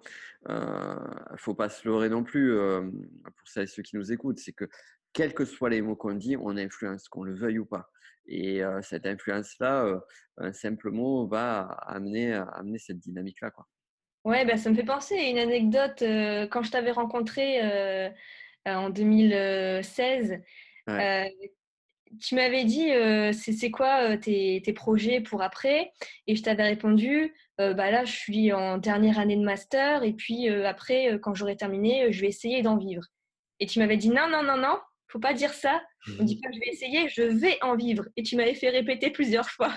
[SPEAKER 1] il euh, ne faut pas se leurrer non plus euh, pour celles et ceux qui nous écoutent. C'est que, quels que soient les mots qu'on dit, on influence, qu'on le veuille ou pas. Et cette influence-là, un simple mot va amener, amener cette dynamique-là. Quoi.
[SPEAKER 2] Ouais, bah, ça me fait penser à une anecdote. quand je t'avais rencontré en 2016, tu m'avais dit c'est quoi tes, tes, projets pour après? Et je t'avais répondu bah là, je suis en dernière année de master et puis après, quand j'aurai terminé, je vais essayer d'en vivre. Et tu m'avais dit non, non, non, non, faut pas dire ça. On dit pas je vais essayer, je vais en vivre. Et tu m'avais fait répéter plusieurs fois.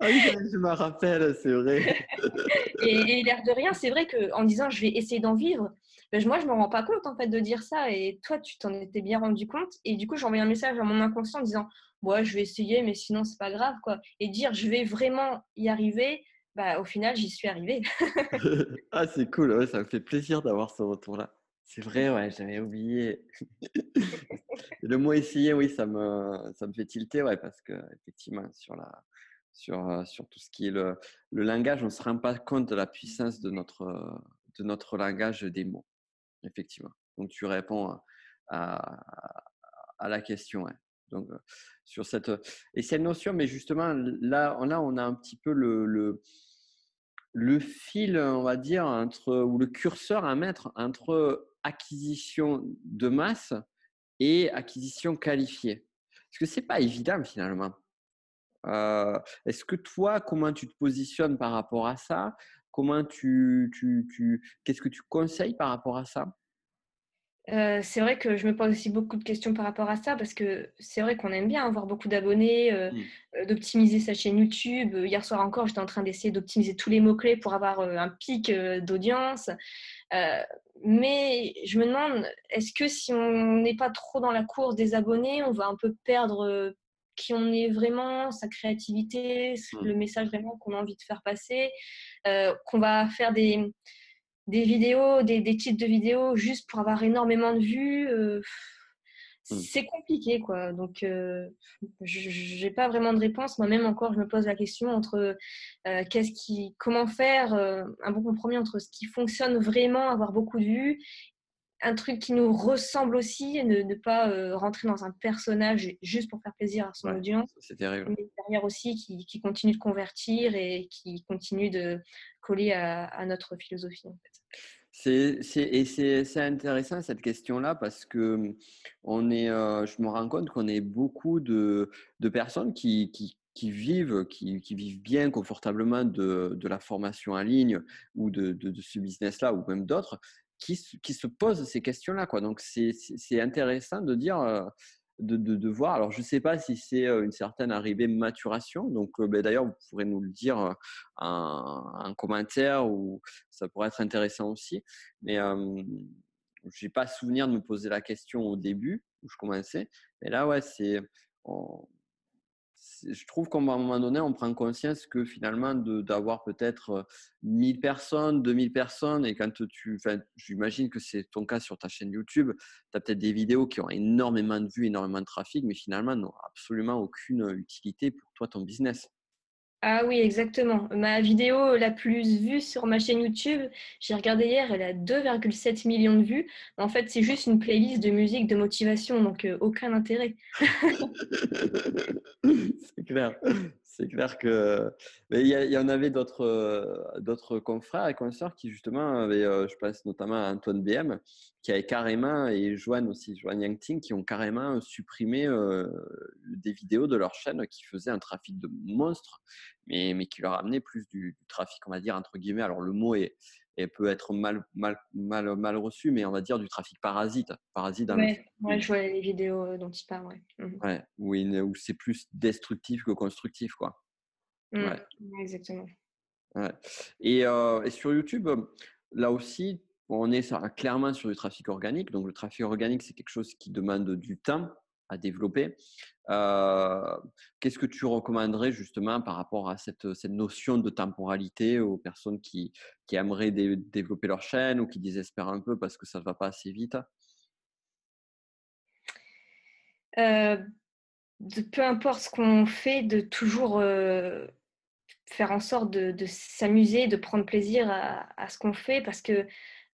[SPEAKER 1] Ah oui, je me rappelle, c'est vrai. (laughs)
[SPEAKER 2] et, l'air de rien, c'est vrai qu'en disant je vais essayer d'en vivre, ben, moi je me rends pas compte en fait de dire ça. Et toi, tu t'en étais bien rendu compte. Et du coup, j'ai envoyé un message à mon inconscient en disant ouais, je vais essayer, mais sinon c'est pas grave quoi. Et dire je vais vraiment y arriver. Bah, au final, j'y suis arrivée. (laughs)
[SPEAKER 1] ah, c'est cool, ça me fait plaisir d'avoir ce retour-là. C'est vrai, ouais, j'avais oublié. (laughs) le mot essayer, oui, ça me, ça me fait tilter, ouais, parce que effectivement, sur, la, sur, euh, sur tout ce qui est le, le langage, on ne se rend pas compte de la puissance de notre, de notre langage des mots, effectivement. Donc, tu réponds à, à, la question. Ouais. Donc, euh, sur cette, et cette notion, mais justement, là, là on a un petit peu le, le le fil, on va dire, entre, ou le curseur à mettre entre acquisition de masse et acquisition qualifiée Parce que ce n'est pas évident finalement. Euh, est-ce que toi, comment tu te positionnes par rapport à ça? Comment tu, tu, tu qu'est-ce que tu conseilles par rapport à ça?
[SPEAKER 2] Euh, c'est vrai que je me pose aussi beaucoup de questions par rapport à ça parce que c'est vrai qu'on aime bien avoir beaucoup d'abonnés, euh, mmh. d'optimiser sa chaîne YouTube. Hier soir encore, j'étais en train d'essayer d'optimiser tous les mots-clés pour avoir un pic d'audience. Euh, mais je me demande, est-ce que si on n'est pas trop dans la course des abonnés, on va un peu perdre euh, qui on est vraiment, sa créativité, mmh. le message vraiment qu'on a envie de faire passer, euh, qu'on va faire des, des vidéos, des, des, titres de vidéos juste pour avoir énormément de vues. mmh. C'est compliqué, quoi. Donc, je n'ai pas vraiment de réponse. Moi-même, encore, je me pose la question entre qu'est-ce qui, comment faire un bon compromis entre ce qui fonctionne vraiment, avoir beaucoup de vues, un truc qui nous ressemble aussi, et ne, pas rentrer dans un personnage juste pour faire plaisir à son audience.
[SPEAKER 1] C'est terrible.
[SPEAKER 2] Mais derrière aussi, qui, continue de convertir et qui continue de coller à, à notre philosophie, en fait.
[SPEAKER 1] C'est intéressant cette question-là parce que on est, je me rends compte qu'on est beaucoup de, de personnes qui, qui, qui vivent, qui, qui, vivent bien confortablement de, de, la formation en ligne ou de, de, ce business-là ou même d'autres, qui, qui, se posent ces questions-là. Donc c'est intéressant de dire de, voir. Alors, je ne sais pas si c'est une certaine arrivée maturation. Donc, ben, d'ailleurs, vous pourrez nous le dire en, commentaire ou ça pourrait être intéressant aussi. Mais je n'ai pas souvenir de me poser la question au début où je commençais. Mais là, ouais, c'est je trouve qu'à un moment donné, on prend conscience que finalement, d'avoir peut-être 1000 personnes, 2000 personnes, et quand tu, j'imagine que c'est ton cas sur ta chaîne YouTube, tu as peut-être des vidéos qui ont énormément de vues, énormément de trafic, mais finalement n'ont absolument aucune utilité pour toi, ton business.
[SPEAKER 2] Ah oui, exactement. Ma vidéo la plus vue sur ma chaîne YouTube, j'ai regardé hier, elle a 2,7 millions de vues. En fait, c'est juste une playlist de musique de motivation, donc euh, aucun intérêt. (laughs)
[SPEAKER 1] c'est clair. C'est clair que. Mais il y, en avait d'autres, euh, d'autres confrères et consoeurs qui, justement, avaient, euh, je pense notamment à Antoine BM, qui avait carrément, et Joanne aussi, Joanne Yangting, qui ont carrément supprimé euh, des vidéos de leur chaîne qui faisaient un trafic de monstre, mais, mais qui leur amenait plus du, trafic, on va dire, entre guillemets. Alors, le mot est, peut être mal, mal, mal, mal reçu, mais on va dire du trafic parasite. parasite
[SPEAKER 2] dans ouais, je vois les vidéos dont tu parles. Ouais.
[SPEAKER 1] Mmh. ouais où, c'est plus destructif que constructif. Quoi.
[SPEAKER 2] Mmh. Ouais. exactement.
[SPEAKER 1] Ouais. Et, euh, et, sur YouTube, là aussi, on est clairement sur du trafic organique. Donc, le trafic organique, c'est quelque chose qui demande du temps à développer. Euh, qu'est-ce que tu recommanderais justement par rapport à cette, cette notion de temporalité aux personnes qui, qui aimeraient développer leur chaîne ou qui désespèrent un peu parce que ça ne va pas assez vite?
[SPEAKER 2] Euh, de, Peu importe ce qu'on fait, de toujours euh, faire en sorte de, s'amuser, de prendre plaisir à ce qu'on fait parce que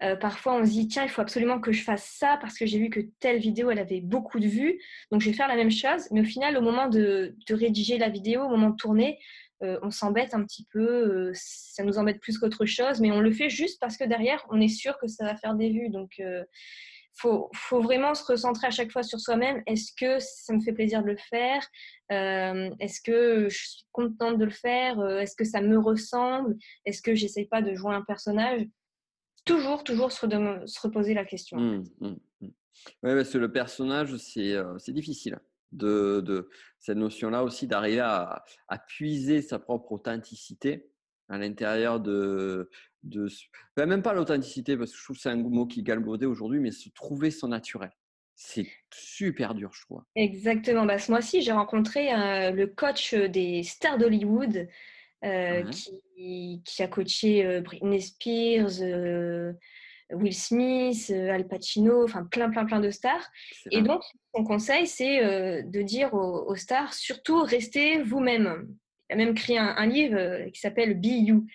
[SPEAKER 2] euh, parfois, on se dit, tiens, il faut absolument que je fasse ça parce que j'ai vu que telle vidéo, elle avait beaucoup de vues. Donc, je vais faire la même chose. Mais au final, au moment de, rédiger la vidéo, au moment de tourner, euh, on s'embête un petit peu. Euh, ça nous embête plus qu'autre chose. Mais on le fait juste parce que derrière, on est sûr que ça va faire des vues. Donc, il faut, faut, vraiment se recentrer à chaque fois sur soi-même. Est-ce que ça me fait plaisir de le faire? Est-ce que je suis contente de le faire? Est-ce que ça me ressemble? Est-ce que j'essaye pas de jouer un personnage? Toujours, toujours se, se reposer la question. Mmh,
[SPEAKER 1] mmh, mmh. Oui, parce que le personnage, c'est euh, difficile. De, de, cette notion-là aussi d'arriver à, à, puiser sa propre authenticité à l'intérieur de, de même pas l'authenticité parce que je trouve que c'est un mot qui est galbaudé aujourd'hui mais se trouver son naturel c'est super dur je trouve
[SPEAKER 2] exactement bah, ce mois-ci j'ai rencontré euh, le coach des stars d'Hollywood euh, qui, qui, a coaché euh, Britney Spears, euh, Will Smith, Al Pacino, enfin plein, plein, plein de stars. Et donc, son conseil, c'est de dire aux, stars, surtout restez vous-même. Il a même écrit un, un livre qui s'appelle Be You.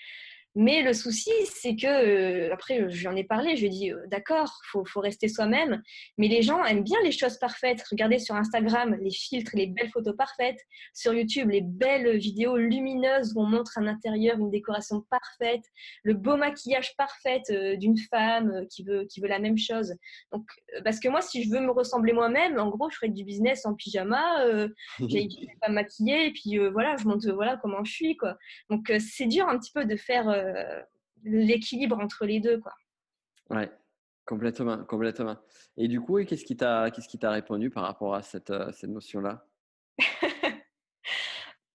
[SPEAKER 2] Mais le souci, c'est que, euh, après, j'en ai parlé, je lui ai dit, euh, d'accord, il faut, faut, rester soi-même, mais les gens aiment bien les choses parfaites. Regardez sur Instagram les filtres, les belles photos parfaites. Sur YouTube, les belles vidéos lumineuses où on montre un intérieur, une décoration parfaite, le beau maquillage parfait euh, d'une femme qui, veut, qui veut la même chose. Donc, parce que moi, si je veux me ressembler moi-même, en gros, je ferais du business en pyjama, euh, (laughs) j'ai pas maquiller, et puis voilà, je montre voilà comment je suis. Quoi. Donc, c'est dur un petit peu de faire euh, l'équilibre entre les deux. Quoi.
[SPEAKER 1] Ouais, complètement, complètement. Et du coup, qu'est-ce qui t'a qu'est-ce qui t'a répondu par rapport à cette, euh, cette notion-là? (laughs)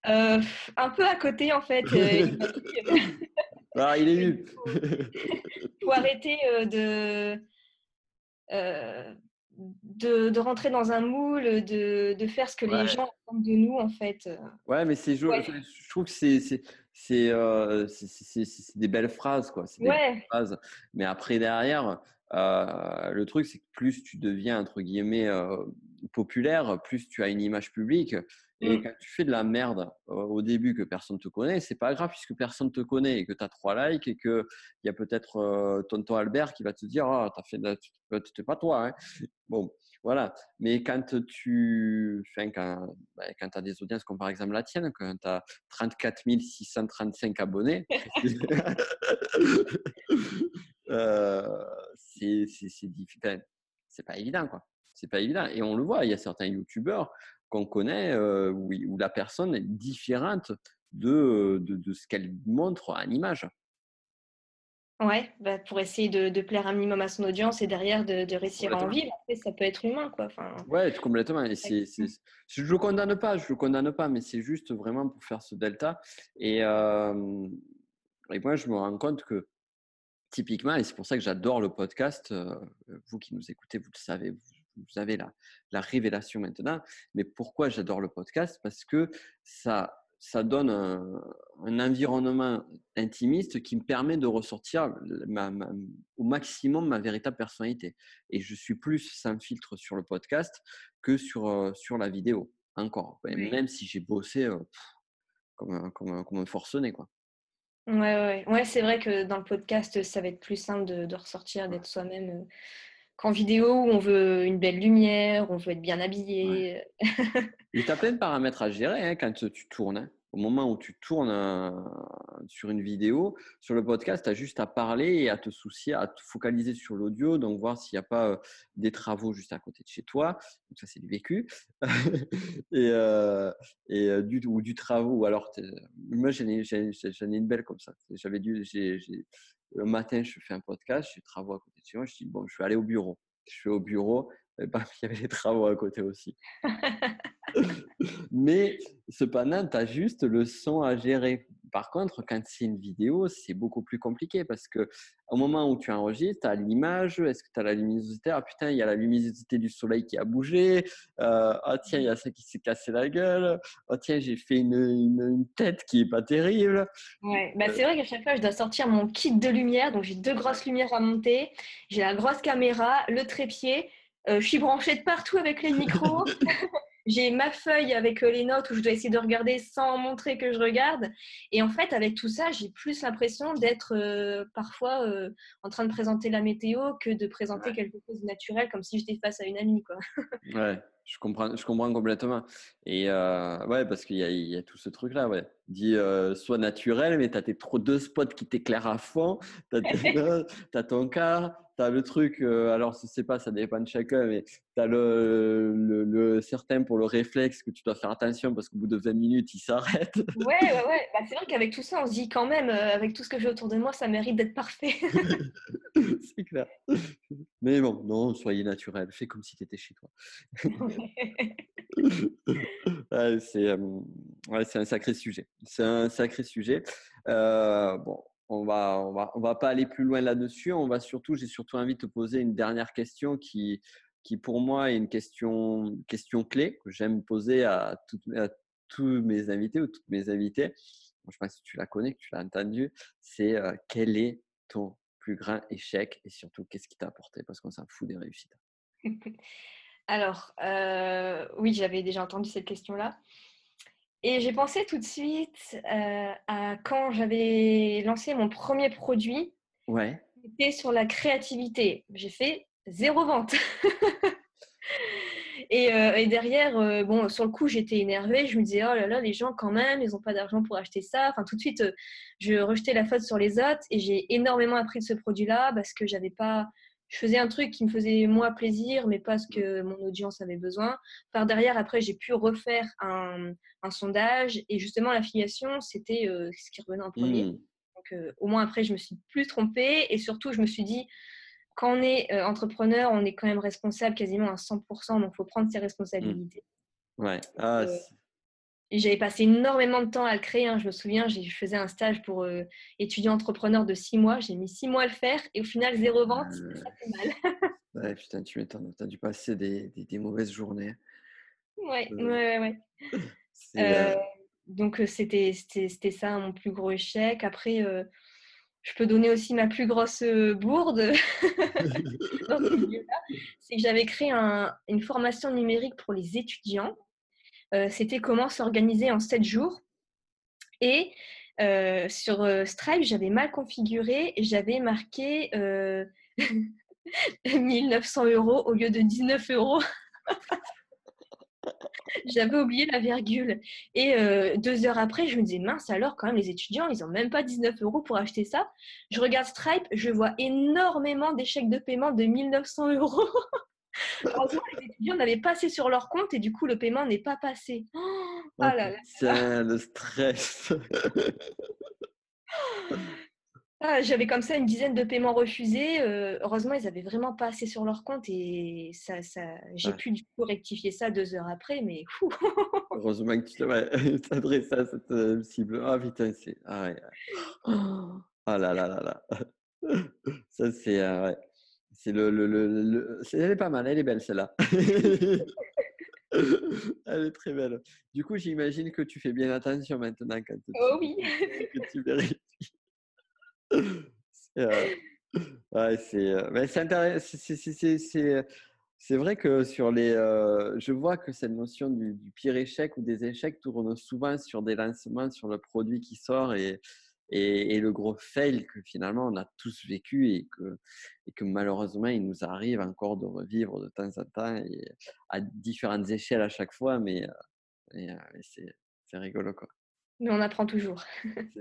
[SPEAKER 2] Euh, Un peu à côté, en fait. (laughs)
[SPEAKER 1] ah, il est nul. (laughs)
[SPEAKER 2] faut arrêter de de, de, rentrer dans un moule, de, de faire ce que les gens attendent de nous, en fait.
[SPEAKER 1] Ouais, mais c'est, je, je trouve que c'est, c'est, euh, c'est, des belles phrases, quoi. Des belles phrases. Mais après, derrière, euh, le truc, c'est que plus tu deviens, entre guillemets, euh, populaire, plus tu as une image publique. Et mmh. quand tu fais de la merde au début que personne ne te connaît, c'est pas grave puisque personne ne te connaît et que tu as trois likes et qu'il y a peut-être tonton Albert qui va te dire Ah, oh, t'as fait de la... pas toi. Hein. Bon, voilà. Mais quand tu enfin, quand, quand tu as des audiences comme par exemple la tienne, quand tu as 34 635 abonnés, (laughs) (laughs) euh, c'est difficile. C'est pas évident, quoi. C'est pas évident. Et on le voit, il y a certains youtubeurs qu'on connaît euh, où, où, la personne est différente de, de, de ce qu'elle montre en image.
[SPEAKER 2] Ouais, bah, pour essayer de, plaire un minimum à son audience et derrière de, de réussir à en vivre. Après, ça peut être humain, quoi. Enfin,
[SPEAKER 1] ouais, complètement. Et c'est, je ne le condamne pas, je le condamne pas, mais c'est juste vraiment pour faire ce delta. Et, euh, et moi, je me rends compte que typiquement, et c'est pour ça que j'adore le podcast, euh, vous qui nous écoutez, vous le savez, vous, vous avez la, la révélation maintenant. Mais pourquoi j'adore le podcast? Parce que ça ça donne un, environnement intimiste qui me permet de ressortir au maximum ma véritable personnalité. Et je suis plus sans filtre sur le podcast que sur, euh, sur la vidéo, encore. Même si j'ai bossé euh, comme, un, comme, comme un forcené. Quoi.
[SPEAKER 2] Ouais, ouais. ouais c'est vrai que dans le podcast, ça va être plus simple de, de ressortir, d'être soi-même. Qu'en vidéo, où on veut une belle lumière, on veut être bien habillé.
[SPEAKER 1] tu (laughs) as plein de paramètres à gérer hein, quand tu tournes. Au moment où tu tournes sur une vidéo, sur le podcast, tu as juste à parler et à te soucier, à te focaliser sur l'audio, donc voir s'il n'y a pas euh, des travaux juste à côté de chez toi. Ça, c'est du vécu. (laughs) et, euh, euh, du, ou du travaux. Alors, moi, j'en ai, une belle comme ça. J'avais dû, le matin, je fais un podcast, j'ai des travaux à côté de chez moi. Je dis, bon, je vais aller au bureau. Je suis au bureau, et il y avait des travaux à côté aussi. (laughs) Mais cependant, tu as juste le son à gérer. Par contre, quand c'est une vidéo, c'est beaucoup plus compliqué parce que au moment où tu enregistres, tu as l'image, est-ce que tu as la luminosité? Ah putain, il y a la luminosité du soleil qui a bougé. Euh, ah tiens, il y a ça qui s'est cassé la gueule. Ah tiens, j'ai fait une, une, tête qui est pas terrible.
[SPEAKER 2] Ouais, bah, c'est vrai qu'à chaque fois, je dois sortir mon kit de lumière. Donc j'ai deux grosses lumières à monter. J'ai la grosse caméra, le trépied. Euh, je suis branchée de partout avec les micros. (laughs) (laughs) j'ai ma feuille avec euh, les notes où je dois essayer de regarder sans montrer que je regarde. Et en fait, avec tout ça, j'ai plus l'impression d'être euh, parfois en train de présenter la météo que de présenter quelque chose de naturel, comme si j'étais face à une amie. Quoi. (laughs)
[SPEAKER 1] ouais, je comprends, je comprends complètement. Et ouais, parce qu'il y, y, a tout ce truc-là. Ouais. Dis, soit naturel, mais tu as tes trop deux spots qui t'éclairent à fond. Tu as, (laughs) ton cas, tu as le truc, euh, alors je sais pas, ça dépend de chacun, mais tu as le, le, certain pour le réflexe que tu dois faire attention parce qu'au bout de 20 minutes, il s'arrête.
[SPEAKER 2] Ouais, ouais, ouais. Bah, c'est vrai qu'avec tout ça, on se dit quand même, euh, avec tout ce que j'ai autour de moi, ça mérite d'être parfait. (laughs)
[SPEAKER 1] c'est clair. Mais bon, non, soyez naturel, fais comme si tu étais chez toi. (laughs) c'est euh, ouais, un sacré sujet. C'est un sacré sujet. bon, on va, on va, on va pas aller plus loin là-dessus. On va surtout, j'ai surtout envie de te poser une dernière question qui, qui pour moi est une question, question clé que j'aime poser à, tous mes invités ou toutes mes invités. je ne sais pas si tu la connais, que tu l'as entendu. C'est euh, quel est ton plus grand échec et surtout qu'est-ce qui t'a apporté? Parce qu'on s'en fout des réussites. (laughs)
[SPEAKER 2] Alors, euh, oui, j'avais déjà entendu cette question-là. Et j'ai pensé tout de suite euh, à quand j'avais lancé mon premier produit.
[SPEAKER 1] Ouais.
[SPEAKER 2] C'était sur la créativité. J'ai fait zéro vente. (laughs) Euh, et, derrière, euh, bon, sur le coup, j'étais énervée. Je me disais, oh là là, les gens, quand même, ils n'ont pas d'argent pour acheter ça. Enfin, tout de suite, je rejetais la faute sur les autres. Et j'ai énormément appris de ce produit-là parce que j'avais pas je faisais un truc qui me faisait moi plaisir, mais pas ce que mon audience avait besoin. Par derrière, après, j'ai pu refaire un, sondage et justement, l'affiliation, c'était euh, ce qui revenait en premier. Mmh. Donc, euh, au moins, après, je me suis plus trompée et surtout, je me suis dit, quand on est euh, entrepreneur, on est quand même responsable quasiment à 100%, donc il faut prendre ses responsabilités.
[SPEAKER 1] Mmh. Ouais. Ah,
[SPEAKER 2] j'avais passé énormément de temps à le créer. Hein. Je me souviens, je faisais un stage pour euh, étudiant entrepreneur de six mois. J'ai mis six mois à le faire et au final, zéro vente. Ça fait mal. (laughs)
[SPEAKER 1] ouais, putain, tu m'étonnes. Tu as dû passer des, des, mauvaises journées.
[SPEAKER 2] Ouais, euh, ouais, ouais. (laughs) Euh, donc, c'était ça mon plus gros échec. Après, je peux donner aussi ma plus grosse bourde (laughs) c'est que j'avais créé une formation numérique pour les étudiants. C'était comment s'organiser en 7 jours. Et sur Stripe, j'avais mal configuré j'avais marqué (laughs) 1900 euros au lieu de 19 euros. (laughs) J'avais oublié la virgule. Et euh, deux heures après, je me disais, mince, alors quand même, les étudiants, ils n'ont même pas 19 euros pour acheter ça. Je regarde Stripe, je vois énormément d'échecs de paiement de 1900 euros. (laughs) Heureusement, les étudiants n'avaient pas assez sur leur compte et du coup, le paiement n'est pas passé. Oh,
[SPEAKER 1] ah là là. C'est le stress.
[SPEAKER 2] Ah, j'avais comme ça une dizaine de paiements refusés. Euh, heureusement, ils n'avaient vraiment pas assez sur leur compte et ça, ça j'ai pu du coup rectifier ça deux heures après, mais (laughs)
[SPEAKER 1] Heureusement que tu (laughs) t'adresses à cette euh, cible. Ah putain, c'est. Ah, ouais. ah là là là là. (laughs) Ça, c'est. Euh, ouais. C'est le, le, le, Elle est pas mal, elle est belle celle-là. (laughs) elle est très belle. Du coup, j'imagine que tu fais bien attention maintenant quand tu,
[SPEAKER 2] oh, oui. (laughs)
[SPEAKER 1] que tu vérifies. Euh, c'est c'est vrai que sur les, euh, je vois que cette notion du, pire échec ou des échecs tourne souvent sur des lancements, sur le produit qui sort et, et, le gros fail que finalement on a tous vécu et que, et que malheureusement il nous arrive encore de revivre de temps en temps et à différentes échelles à chaque fois, mais, euh, c'est rigolo quoi.
[SPEAKER 2] Mais on apprend toujours.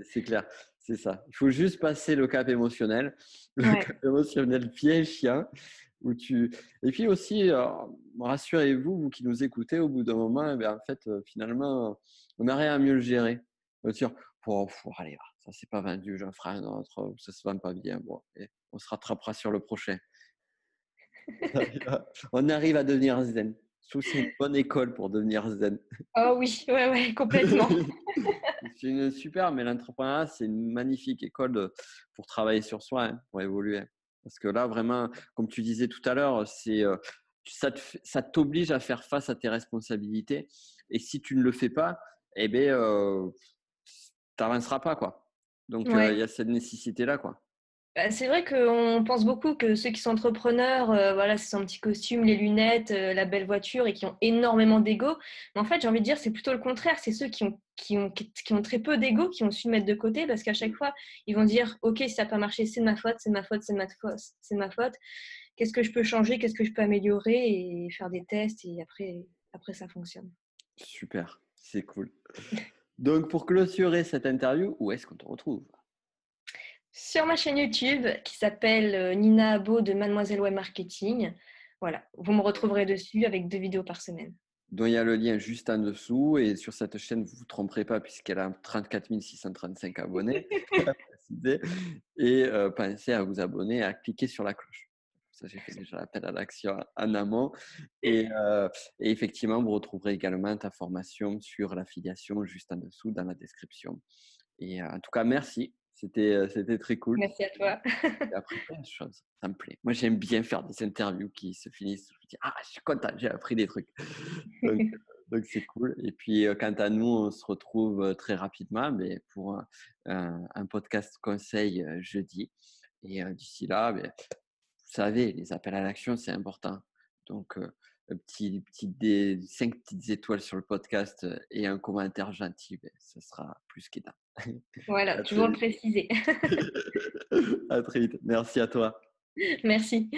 [SPEAKER 1] c'est clair, c'est ça. Il faut juste passer le cap émotionnel, (laughs) le cap émotionnel pied chien. Où tu... Et puis aussi, euh, rassurez-vous, vous qui nous écoutez, au bout d'un moment, eh en fait, euh, finalement, on rien à mieux le gérer. On va dire, oh, allez, ça c'est pas vendu, j'en ferai un autre, ça se vend pas bien. Bon, et on se rattrapera sur le prochain. (laughs) (laughs) on arrive à devenir zen. Je trouve que c'est une bonne école pour devenir zen.
[SPEAKER 2] Oh oui, ouais, ouais, complètement. (laughs)
[SPEAKER 1] c'est une super, mais l'entrepreneuriat, c'est une magnifique école pour travailler sur soi, hein, pour évoluer. Parce que là, vraiment, comme tu disais tout à l'heure, c'est euh, ça t'oblige à faire face à tes responsabilités. Et si tu ne le fais pas, eh bien, euh, tu n'avanceras pas. Quoi. Donc, euh, il y a cette nécessité-là. quoi.
[SPEAKER 2] Bah, c'est vrai qu'on pense beaucoup que ceux qui sont entrepreneurs, euh, voilà, c'est son petit costume, les lunettes, euh, la belle voiture et qui ont énormément d'ego. Mais en fait, j'ai envie de dire, c'est plutôt le contraire. C'est ceux qui ont, qui, ont, qui ont très peu d'ego qui ont su mettre de côté parce qu'à chaque fois, ils vont dire Ok, si ça n'a pas marché, c'est de ma faute, c'est de ma faute, c'est de ma faute, c'est ma faute. Qu'est-ce que je peux changer? Qu'est-ce que je peux améliorer? Et faire des tests et après, après ça fonctionne.
[SPEAKER 1] Super, c'est cool. (laughs) Donc, pour clôturer cette interview, où est-ce qu'on te retrouve?
[SPEAKER 2] Sur ma chaîne YouTube qui s'appelle euh, Nina Abo de Mademoiselle Web Marketing. Voilà, vous me retrouverez dessus avec deux vidéos par semaine.
[SPEAKER 1] Donc il y a le lien juste en dessous et sur cette chaîne, vous ne vous tromperez pas puisqu'elle a 34 635 abonnés. (laughs) et euh, pensez à vous abonner et à cliquer sur la cloche. Ça, j'ai fait déjà l'appel à l'action en amont. Et, euh, et, effectivement, vous retrouverez également ta formation sur l'affiliation juste en dessous dans la description. Et en tout cas, merci c'était, c'était très cool.
[SPEAKER 2] Merci à toi.
[SPEAKER 1] et (laughs) après, Ça me plaît. Moi, j'aime bien faire des interviews qui se finissent. Je me dis, ah, je suis content, j'ai appris des trucs. (laughs) (laughs) Donc, c'est cool. Et puis, quant à nous, on se retrouve très rapidement mais pour un, podcast conseil jeudi. Et d'ici là, ben, savez, les appels à l'action, c'est important. Donc, un petit, petit des, cinq petites étoiles sur le podcast et un commentaire gentil, ben, ça sera plus qu'aidant. (laughs)
[SPEAKER 2] Voilà, toujours le préciser. (laughs)
[SPEAKER 1] à très vite. Merci à toi. (laughs)
[SPEAKER 2] Merci.